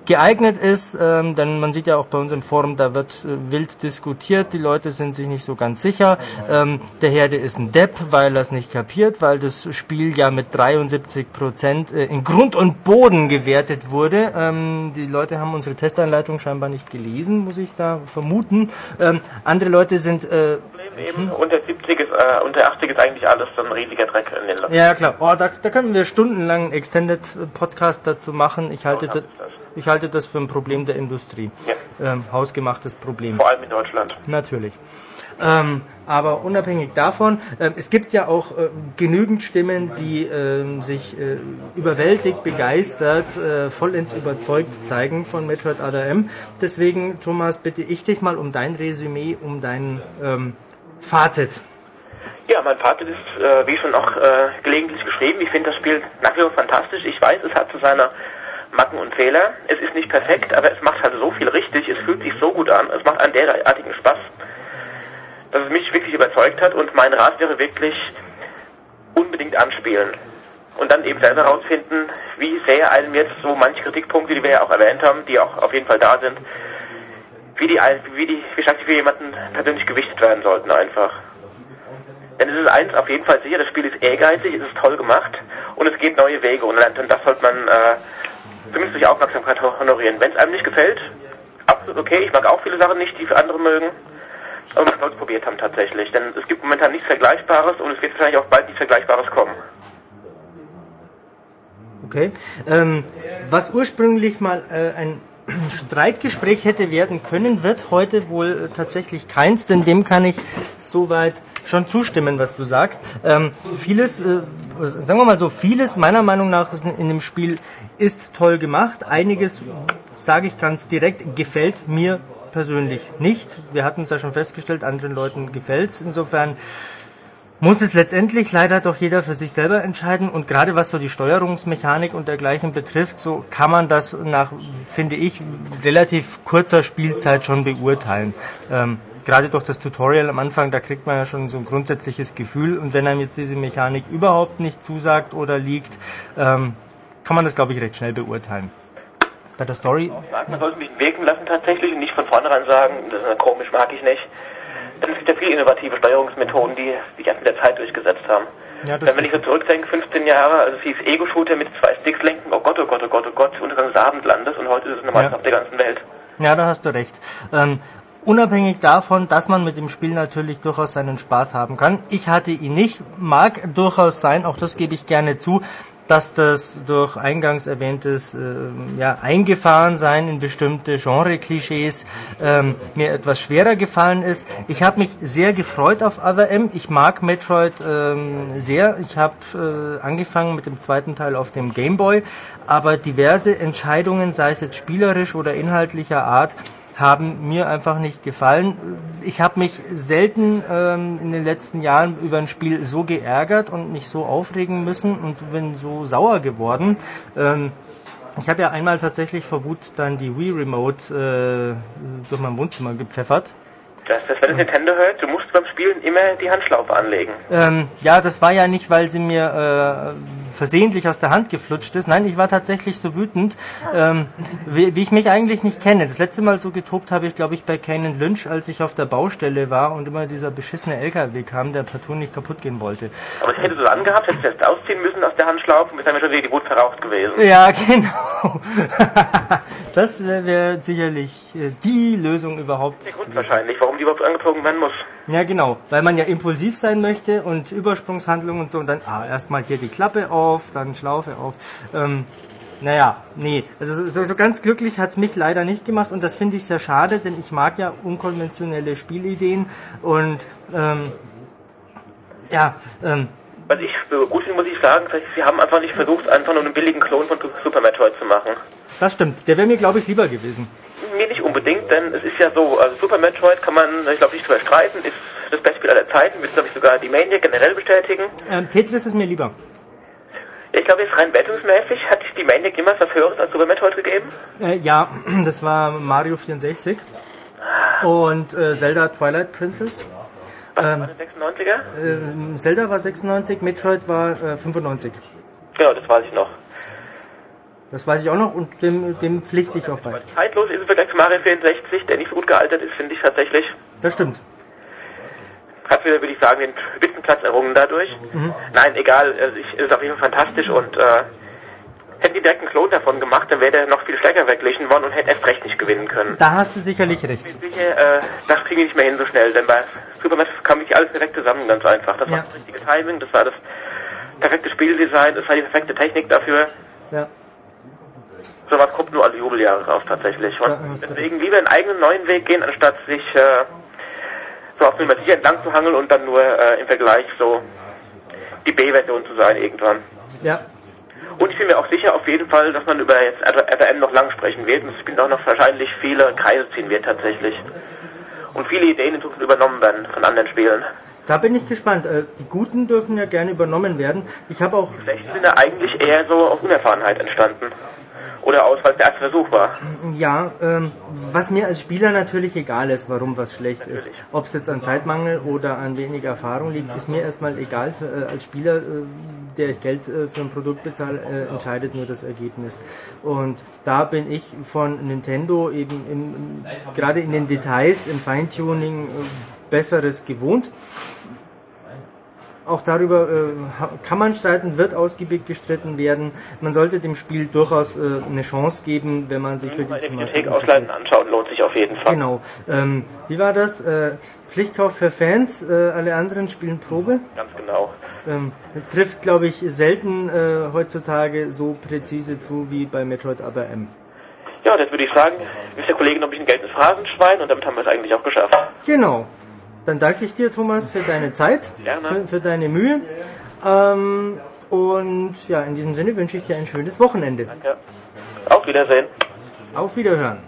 geeignet ist, ähm, denn man sieht ja auch bei uns im Forum, da wird äh, wild diskutiert, die Leute sind sich nicht so ganz sicher. Ähm, der Herde ist ein Depp, weil er es nicht kapiert, weil das Spiel ja mit 73 Prozent äh, in Grund und Boden gewertet wurde. Ähm, die Leute haben unsere Testanleitung scheinbar nicht gelesen, muss ich da vermuten. Ähm, andere Leute sind äh, Eben, unter 70 ist, äh, unter 80 ist eigentlich alles so ein riesiger Dreck in den Land. Ja, klar. Oh, da, da können wir stundenlang einen Extended Podcast dazu machen. Ich halte, das, ich halte das für ein Problem der Industrie. Ähm, hausgemachtes Problem. Vor allem in Deutschland. Natürlich. Ähm, aber unabhängig davon, ähm, es gibt ja auch äh, genügend Stimmen, die ähm, sich äh, überwältigt, begeistert, äh, vollends überzeugt zeigen von Metroid Other M. Deswegen, Thomas, bitte ich dich mal um dein Resümee, um dein ähm, Fazit. Ja, mein Fazit ist, äh, wie schon auch äh, gelegentlich geschrieben, ich finde das Spiel nach wie vor fantastisch. Ich weiß, es hat zu seiner Macken und Fehler. Es ist nicht perfekt, aber es macht halt so viel richtig. Es fühlt sich so gut an. Es macht einen derartigen Spaß, dass es mich wirklich überzeugt hat. Und mein Rat wäre wirklich, unbedingt anspielen. Und dann eben selber herausfinden, wie sehr einem jetzt so manche Kritikpunkte, die wir ja auch erwähnt haben, die auch auf jeden Fall da sind, wie die, wie die, wie stark die für jemanden persönlich gewichtet werden sollten einfach. Denn es ist eins auf jeden Fall sicher, das Spiel ist ehrgeizig, es ist toll gemacht und es geht neue Wege und das sollte man äh, zumindest durch Aufmerksamkeit honorieren. Wenn es einem nicht gefällt, absolut okay, ich mag auch viele Sachen nicht, die andere mögen, aber man soll es probiert haben tatsächlich, denn es gibt momentan nichts Vergleichbares und es wird wahrscheinlich auch bald nichts Vergleichbares kommen. Okay. Ähm, was ursprünglich mal äh, ein Streitgespräch hätte werden können, wird heute wohl äh, tatsächlich keins, denn dem kann ich soweit schon zustimmen, was du sagst. Ähm, vieles, äh, sagen wir mal so, vieles meiner Meinung nach ist in dem Spiel ist toll gemacht. Einiges, sage ich ganz direkt, gefällt mir persönlich nicht. Wir hatten es ja schon festgestellt, anderen Leuten gefällt es. Insofern muss es letztendlich leider doch jeder für sich selber entscheiden und gerade was so die Steuerungsmechanik und dergleichen betrifft, so kann man das nach, finde ich, relativ kurzer Spielzeit schon beurteilen. Ähm, gerade durch das Tutorial am Anfang, da kriegt man ja schon so ein grundsätzliches Gefühl und wenn einem jetzt diese Mechanik überhaupt nicht zusagt oder liegt, ähm, kann man das, glaube ich, recht schnell beurteilen. Bei der Story, sagt, man sollte mich wirken lassen tatsächlich und nicht von vornherein sagen, das ist komisch, mag ich nicht. Denn es gibt ja viele innovative Steuerungsmethoden, die sich erst mit der Zeit durchgesetzt haben. Ja, Denn wenn ich so zurückdenke, 15 Jahre, also es hieß Ego-Shooter mit zwei Sticks lenken, oh Gott, oh Gott, oh Gott, oh Gott, Untergang des Abendlandes und heute ist es normal Ja. auf der ganzen Welt. Ja, da hast du recht. Ähm, unabhängig davon, dass man mit dem Spiel natürlich durchaus seinen Spaß haben kann. Ich hatte ihn nicht, mag durchaus sein, auch das gebe ich gerne zu, dass das durch eingangs erwähntes äh, ja, Eingefahrensein in bestimmte Genre-Klischees ähm, mir etwas schwerer gefallen ist. Ich habe mich sehr gefreut auf Other M. Ich mag Metroid ähm, sehr. Ich habe äh, angefangen mit dem zweiten Teil auf dem Game Boy, aber diverse Entscheidungen, sei es jetzt spielerisch oder inhaltlicher Art, haben mir einfach nicht gefallen. Ich habe mich selten ähm, in den letzten Jahren über ein Spiel so geärgert und mich so aufregen müssen und bin so sauer geworden. Ähm, ich habe ja einmal tatsächlich vor Wut dann die Wii Remote äh, durch mein Wohnzimmer gepfeffert. Das, das, wenn das Nintendo hört, du musst beim Spielen immer die Handschlaufe anlegen. Ähm, ja, das war ja nicht, weil sie mir äh, versehentlich aus der Hand geflutscht ist. Nein, ich war tatsächlich so wütend, ähm, wie, wie ich mich eigentlich nicht kenne. Das letzte Mal so getobt habe ich, glaube ich, bei Kane Lynch, als ich auf der Baustelle war und immer dieser beschissene LKW kam, der partout nicht kaputt gehen wollte. Aber das hättest du angehabt, hättest du erst ausziehen müssen und bist dann schon wieder die Wut verraucht gewesen. Ja, genau. das wäre wär sicherlich äh, die Lösung überhaupt. Der Grund wahrscheinlich, warum die überhaupt angezogen werden muss. Ja, genau, weil man ja impulsiv sein möchte und Übersprungshandlungen und so und dann ah, erstmal hier die Klappe auf, dann Schlaufe auf. Ähm, naja, nee, also so, so ganz glücklich hat's mich leider nicht gemacht und das finde ich sehr schade, denn ich mag ja unkonventionelle Spielideen und ähm, ja, ähm, Was ich so gut finde, muss ich sagen, sie haben einfach nicht versucht, einfach nur einen billigen Klon von Super Metroid zu machen. das stimmt. Der wäre mir, glaube ich, lieber gewesen. Mir nicht unbedingt, denn es ist ja so, also Super Metroid kann man, ich glaube, nicht drüber streiten, ist das beste Spiel aller Zeiten, wird, glaube ich, sogar die Maniac generell bestätigen. Ähm, Tetris ist mir lieber. Ich glaube, jetzt rein wertungsmäßig hat die Maniac immer was Höheres als Super Metroid gegeben. Äh, ja, das war Mario 64 und äh, Zelda Twilight Princess. Was Ähm. war der 96er? Ähm, Zelda war 96, Metroid war äh, 95. Genau, das weiß ich noch. Das weiß ich auch noch und dem, dem pflichte ich auch bei. Zeitlos ist im Vergleich zu Mario 64, der nicht so gut gealtert ist, finde ich tatsächlich. Das stimmt. Hat wieder, würde ich sagen, den Spitzenplatz errungen dadurch. Nein, egal, also ich, ist auf jeden Fall fantastisch und äh, hätten die direkt einen Klon davon gemacht, dann wäre der noch viel stärker verglichen worden und hätte erst recht nicht gewinnen können. Da hast du sicherlich recht. Sicher, äh, das kriegen die nicht mehr hin so schnell, denn bei Metroid kam nicht alles direkt zusammen, ganz einfach. Das war Ja. das richtige Timing, das war das perfekte Spieldesign, das war die perfekte Technik dafür. Ja. So was kommt nur alle Jubeljahre raus tatsächlich. Und Ja, deswegen lieber einen eigenen neuen Weg gehen, anstatt sich äh, so auf Nummer sicher entlang zu hangeln und dann nur äh, im Vergleich so die B-Version zu sein irgendwann. Ja. Und ich bin mir auch sicher auf jeden Fall, dass man über jetzt RTM noch lang sprechen wird und es spielen auch noch wahrscheinlich viele Kreise ziehen wird tatsächlich. Und viele Ideen Zukunft übernommen werden von anderen Spielen. Da bin ich gespannt. Äh, die Guten dürfen ja gerne übernommen werden. Ich habe auch, Vielleicht sind ja eigentlich eher so aus Unerfahrenheit entstanden. Oder aus, weil es der erste Versuch war. ja, ähm, was mir als Spieler natürlich egal ist, warum was schlecht ist. Ob es jetzt an Zeitmangel oder an weniger Erfahrung liegt, ist mir erstmal egal. Für, äh, als Spieler, äh, der ich Geld äh, für ein Produkt bezahle, äh, entscheidet nur das Ergebnis. Und da bin ich von Nintendo eben gerade in den Details, im Feintuning, äh, Besseres gewohnt. Auch darüber äh, kann man streiten, wird ausgiebig gestritten werden. Man sollte dem Spiel durchaus äh, eine Chance geben, wenn man sich für die Thematik ausleihen anschauen lohnt sich auf jeden Fall. Genau. Ähm, wie war das? Äh, Pflichtkauf für Fans, äh, alle anderen spielen Probe. Ganz genau. Ähm, trifft, glaube ich, selten äh, heutzutage so präzise zu wie bei Metroid Other M. Ja, das würde ich sagen, ist der Kollege noch ein bisschen Geld ins Phrasenschwein und damit haben wir es eigentlich auch geschafft. Genau. Dann danke ich dir, Thomas, für deine Zeit, für, für, deine Mühe. Ähm, und ja, in diesem Sinne wünsche ich dir ein schönes Wochenende. Danke. Auf Wiedersehen. Auf Wiederhören.